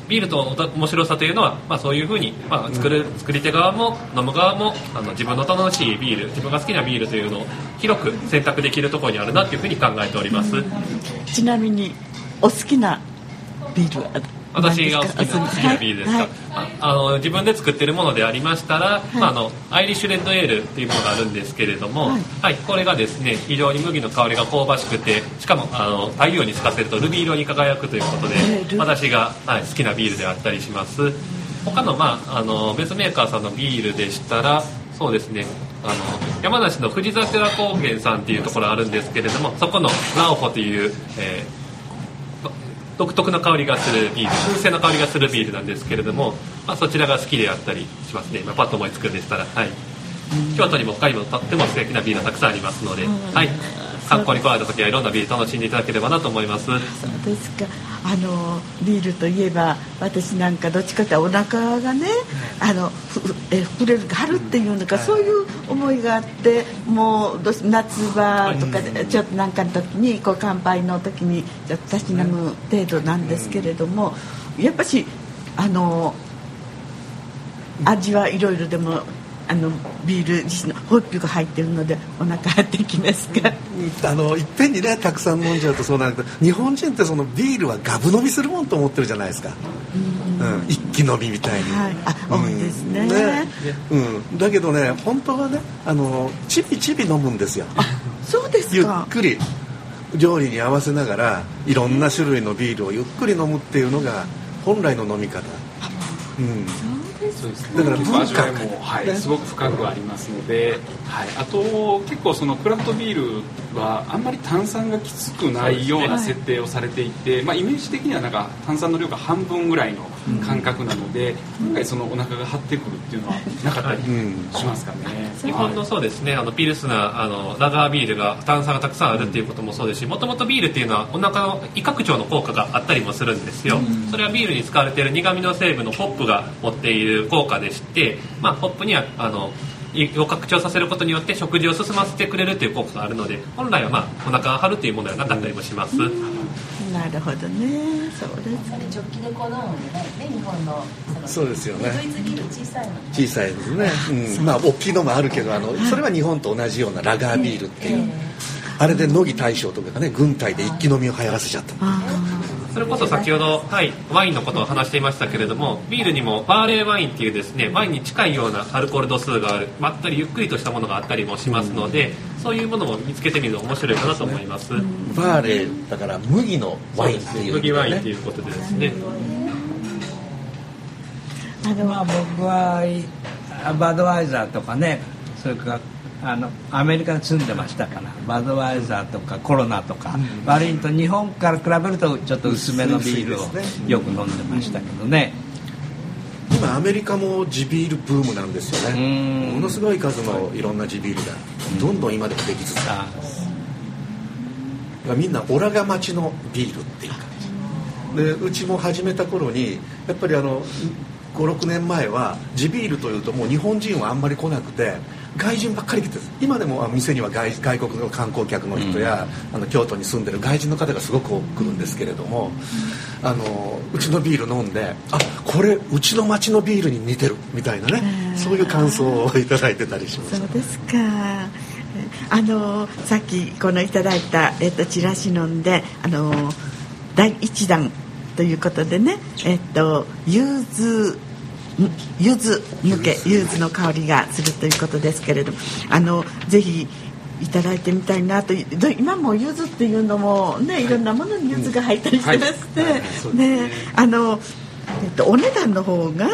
ビールと面白さというのは、まあ、そういうふうに、まあ、作る作り手側も飲む側もあの自分の楽しいビール自分が好きなビールというのを広く選択できるところにあるなというふうに考えております。ちなみにお好きなビールは？私が好きな好きなビールですか、はい。はい、あの自分で作ってるものでありましたら、はい、まあ、あのアイリッシュレッドエールっていうものがあるんですけれども、はい。これがですね非常に麦の香りが香ばしくてしかもあの太陽に透かせるとルビー色に輝くということで私が、はい、好きなビールであったりします。他の,、まあ、あの別メーカーさんのビールでしたらそうですねあの山梨の富士桜高原さんっていうところあるんですけれどもそこのラオホという、えー独特な香りがするビール燻製の香りがするビールなんですけれども、まあ、そちらが好きであったりしますね、まあ、パッと思いつくんでしたら、はい、京都にも他にもとっても素敵なビールがたくさんありますので、はい、観光に来られた時はいろんなビール楽しんでいただければなと思います。そうですかあのビールといえば私なんかどっちかというとお腹がね、あのえ膨れる春っていうのか、そういう思いがあってもう夏場とかでちょっとなんかの時にこう乾杯の時にちょっとたしなむ程度なんですけれども、やっぱしあの味はいろいろでもあのビール自身のホイップが入ってるのでお腹減ってきますか。あのいっぺんにねたくさん飲んじゃうとそうなんだけど日本人ってそのビールはガブ飲みするもんと思ってるじゃないですか、うん、うん、一気飲みみたいに、はい、あ、うん、多いですね。ね、うん、だけどね本当はねあのちびちび飲むんですよ。あそうですゆっくり。料理に合わせながらいろんな種類のビールをゆっくり飲むっていうのが本来の飲み方。うんそうですね、だから結構味わいも、はい、すごく深くありますので、はい、あと結構そのクラフトビールはあんまり炭酸がきつくないような設定をされていて、まあ、イメージ的にはなんか炭酸の量が半分ぐらいの感覚なので今回そのお腹が張ってくるっていうのはなかったりしますかね、日本のそうですね。あのピルスナーあのラガービールが炭酸がたくさんあるっていうこともそうですしもともとビールっていうのはお腹の胃拡張の効果があったりもするんですよ、それはビールに使われている苦味の成分のホップが持っている効果でして、まあ、ホップにはあの胃を拡張させることによって食事を進ませてくれるという効果があるので本来はまあお腹が張るというものではなかったりもします、なるほどね。そうです。ね直帰でこのね日本のそうですよね。小さいの小さいですね、う。ん、まあ大きいのもあるけどあのそれは日本と同じようなラガービールっていう、えー、あれで乃木大将とかがね軍隊で一気飲みを流行らせちゃったそれこそ先ほど、はい、ワインのことを話していましたけれどもビールにもバーレーワインっていうですねワインに近いようなアルコール度数があるまったりゆっくりとしたものがあったりもしますので、うん、そういうものも見つけてみると面白いかなと思います、ね、バーレーだから麦のワインっていう、ね、麦ワインっていうことでですね。あのまあ僕はバドワイザーとかねそれからあのアメリカに住んでましたからバドワイザーとかコロナとか、うん、悪いと日本から比べるとちょっと薄めのビールをよく飲んでましたけどね。今アメリカも地ビールブームなんですよね。ものすごい数のいろんな地ビールがどんどん今でもできつつあるみんなオラが町のビールっていう感じでうちも始めた頃にやっぱりあの56年前は地ビールというともう日本人はあんまり来なくて外人ばっかり来て今でも店には外外国の観光客の人や、うん、あの京都に住んでる外人の方がすごく多く来るんですけれども、うん、あのうちのビール飲んであこれうちの町のビールに似てるみたいなねそういう感想をいただいてたりしますそうですか。あのさっきこのいただいた、えっと、チラシ飲んであの第1弾ということでねえっと融通柚子抜け柚子の香りがするということですけれどもあのぜひいただいてみたいなと今も柚子っていうのもねいろんなものに柚子が入ったりしてまして、ね。あの、えっと、お値段の方が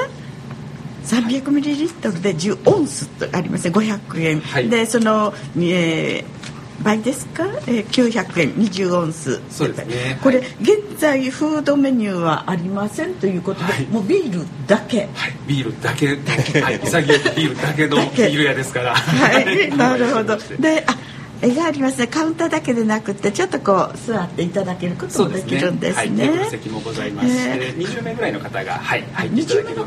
300ミリリットルで10オンスとありますね。500円、はい、でその、えー倍ですか、えー、900円20オンス。そうですね。これ、はい、現在フードメニューはありませんということで、はい、もうビールだけ。はい。ビールだけ。はい。潔くビールだけのビール屋ですから。はい。なるほど。であ絵がありますねカウンターだけでなくてちょっとこう座っていただけることもできるんですね。すねはい、席もございます。えー、20名ぐらいの方がはい入っていただける。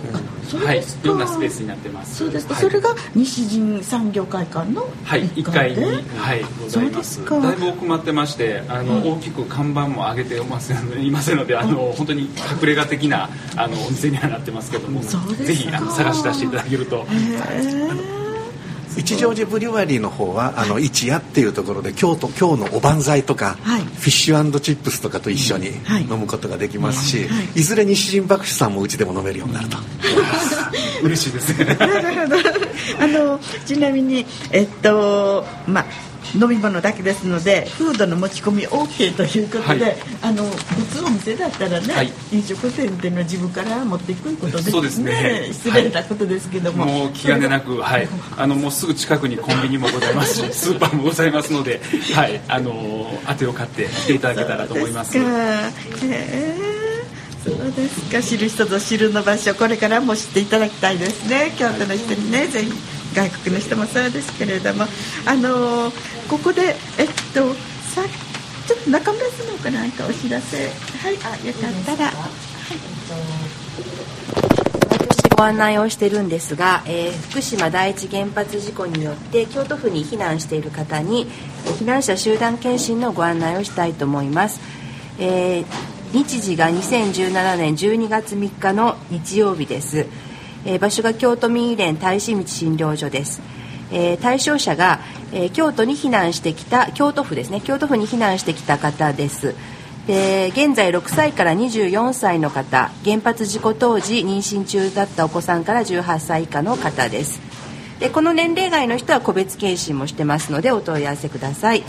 はい、いろんなスペースになってます。そうですか。はい、それが西陣産業会館のはい1階にはいございます。だいぶ奥まってましてあの、大きく看板も上げてます <laughs> いませんのであの本当に隠れ家的なあのお店にはなってますけども、ぜひあの探し出していただけると。一乗寺ブリュワリーの方はあの一夜っていうところで京都今日のおばんざいとか、はい、フィッシュチップスとかと一緒に飲むことができますし、はい、い。ずれ西陣爆酒さんもうちでも飲めるようになると。<laughs> 嬉しいです。<laughs> ね <laughs> あのちなみにえっとまあ飲み物だけですのでフードの持ち込み OK ということで、はい、あの普通お店だったらね、はい、飲食店っていうのは自分から持っていくことですねそうですね。失礼なことですけども、はい、もう気兼ねなく、<laughs> はい、あのもうすぐ近くにコンビニもございます。し <laughs> スーパーもございますので、はい、あの当てを買って来ていただけたらと思います。そうですか。知る人ぞ知るの場所これからも知っていただきたいですね。京都の人にねぜひ。外国の人もそうですけれども。あのここでえっとさちょっと中村さんのかなんかお知らせ。はいあよかったら。はいご案内をしてるんですが、えー、福島第一原発事故によって京都府に避難している方に避難者集団検診のご案内をしたいと思います、えー、日時が2017年12月3日の日曜日です。えー、場所が京都民医連大使道診療所です、えー、対象者が、えー、京都に避難してきた京都府ですね京都府に避難してきた方です。で現在6歳から24歳の方原発事故当時妊娠中だったお子さんから18歳以下の方です。でこの年齢外の人は個別検診もしてますのでお問い合わせください。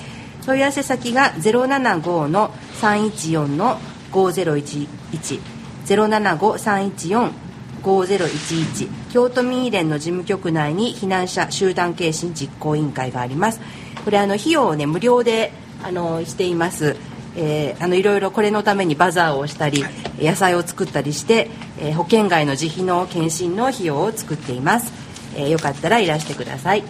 問い合わせ先が075の314の5011 075-314 5011京都民医連の事務局内に避難者集団検診実行委員会があります。これあの費用をね無料であのしています。えー、あのいろいろこれのためにバザーをしたり、はい、野菜を作ったりして、えー、保険外の自費の検診の費用を作っています、えー、よかったらいらしてください。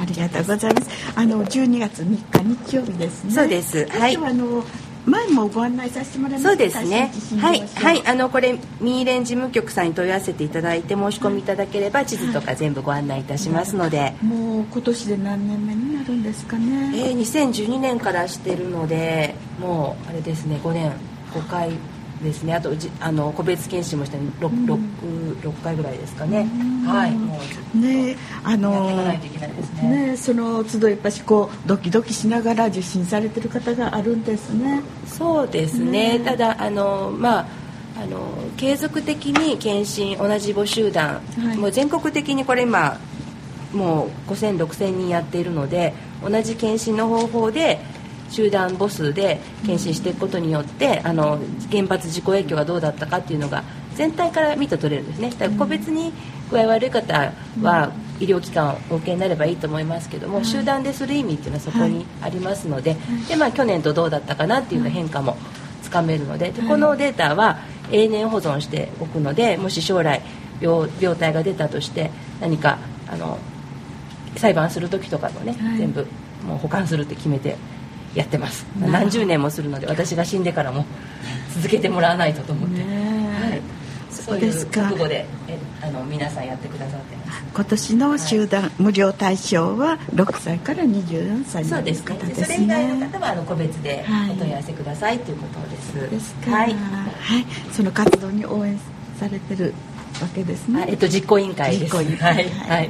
ありがとうございます。あの12月3日日曜日ですね。そうです。はい。あの前もご案内させてもらいまそうですね。はいはいあのこれミーレン事務局さんに問い合わせていただいて申し込みいただければ地図とか全部ご案内いたしますので、もう今年で何年目になるんですかね。えー、2012年からしてるのでもうあれですね5年5回ですね。あとじあの個別検診もして 6, 6, 6回ぐらいですかね、はい。もうねあのね。ねその都度やっぱしこうドキドキしながら受診されてる方があるんですね。そうですね、ね、ただあのまああの継続的に検診同じ母集団、はい、もう全国的にこれ今もう5000、6000人やっているので同じ検診の方法で集団母数で検診していくことによってあの原発事故影響がどうだったかっていうのが全体から見て取れるんですね。だから個別に具合悪い方は医療機関をお受けになればいいと思いますけども、集団でする意味っていうのはそこにありますので,、でまあ、去年とどうだったかなっていうの変化もつかめるのででこのデータは永年保存しておくのでもし将来病病態が出たとして何かあの裁判する時とかもね、全部もう保管するって決めてやってます。何十年もするので私が死んでからも続けてもらわないとと思って、はい、そうですか。覚悟でえあの皆さんやってくださってます。今年の集団、はい、無料対象は6歳から24歳の方ですね。それ以外の方はあの個別でお問い合わせくださいということです、はい、ですか。はい、はい、その活動に応援されてるわけですね。えっと実行委員会です。はい。はい。はい。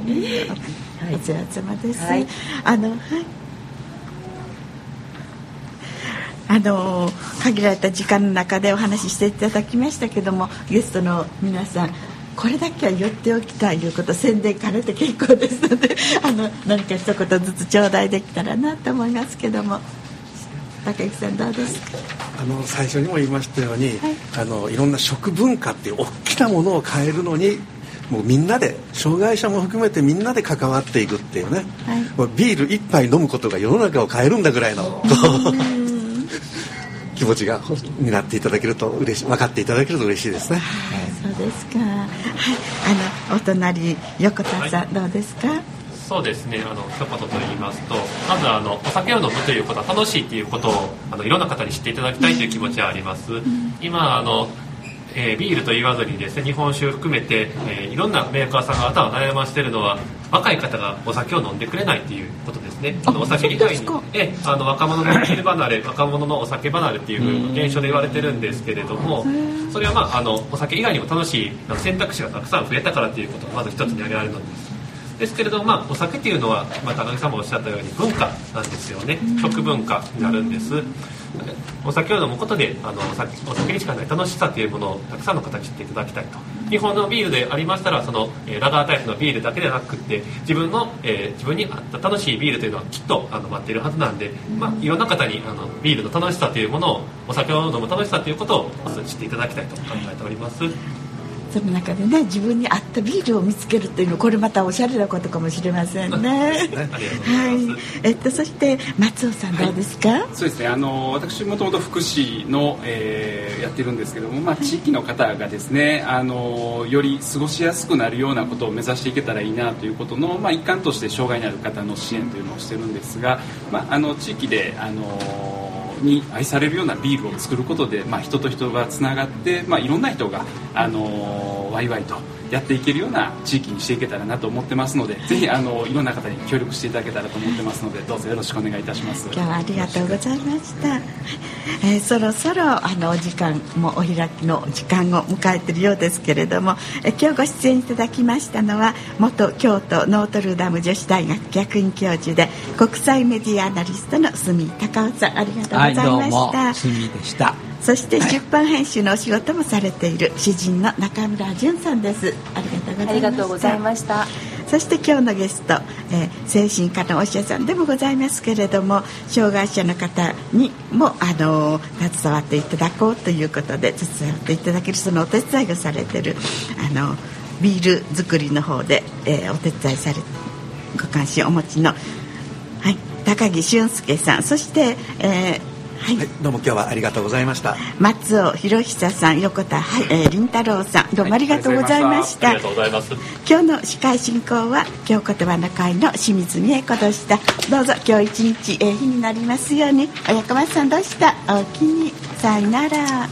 お疲れ様です。はい、あのはい。あの限られた時間の中でお話ししていただきましたけどもゲストの皆さんこれだけは言っておきたいということ宣伝兼ねて結構ですので <laughs> あの何か一言ずつ頂戴できたらなと思いますけども。高木さんどうですか？あの最初にも言いましたように、はい、あのいろんな食文化っていう大きなものを変えるのにもうみんなで障害者も含めてみんなで関わっていくっていうね、はい、ビール一杯飲むことが世の中を変えるんだぐらいの。気持ちがになっていただけると嬉しい分かっていただけると嬉しいですね。はい、そうですか。はい、あのお隣横田さん、はい、どうですか？そうですねあの一言と言いますとまずあのお酒を飲むということは楽しいということをあのいろんな方に知っていただきたいという気持ちはあります。今あのえー、ビールと言わずにですね日本酒含めて、えー、いろんなメーカーさんが頭を悩ましているのは若い方がお酒を飲んでくれないということですね。お酒以外にえあの若者のビール離れ若者のお酒離れっていう現象で言われてるんですけれどもそれはまああのお酒以外にも楽しい選択肢がたくさん増えたからということがまず一つに挙げられるのです。ですけれども、まあ、お酒っていうのは、まあ、高木さんもおっしゃったように文化なんですよね。食文化になるんですお酒を飲むことであのお酒にしかない楽しさというものをたくさんの方に知っていただきたいと日本のビールでありましたらその、えー、ラガータイプのビールだけではなくって自分の、えー、自分に合った楽しいビールというのはきっとあの待っているはずなんで、まあ、いろんな方にあのビールの楽しさというものをお酒を飲む楽しさということを知っていただきたいと考えております。その中でね自分に合ったビールを見つけるっていうのこれまたおしゃれなことかもしれませんね。<laughs> はい。えっとそして松尾さんどうですか？はい、そうですね。あの私もともと福祉の、えー、やってるんですけども、まあ地域の方がですね、あのより過ごしやすくなるようなことを目指していけたらいいなということのまあ一環として障害のある方の支援というのをしてるんですが、まああの地域であのに愛されるようなビールを作ることで、まあ、人と人がつながって、まあ、いろんな人が、あのー、ワイワイとやっていけるような地域にしていけたらなと思ってますのでぜひあのいろんな方に協力していただけたらと思ってますのでどうぞよろしくお願いいたします。今日はありがとうございました、えー、そろそろあのお時間もお開きの時間を迎えているようですけれども、えー、今日ご出演いただきましたのは元京都ノートルダム女子大学客員教授で国際メディアアナリストの住高尾さんありがとうございました、はい、どうも住でしたそして出版編集のお仕事もされている詩人の中村淳さんです。ありがとうございました。そして今日のゲスト、えー、精神科のお医者さんでもございますけれども障害者の方にもあの携わっていただこうということで携わっていただけるそのお手伝いをされてるあのビール作りの方で、えー、お手伝いされご関心をお持ちの、はい、高木俊介さん。そして、えーはい、はい、どうも今日はありがとうございました。松尾博久さん横田、はいえー、林太郎さんどうもありがとうございました、はい、ありがとうございます。今日の司会進行は京言葉の会の清水美恵子でした。どうぞ今日一日ええ日になりますように。親子松さんどうした。おおきにさよなら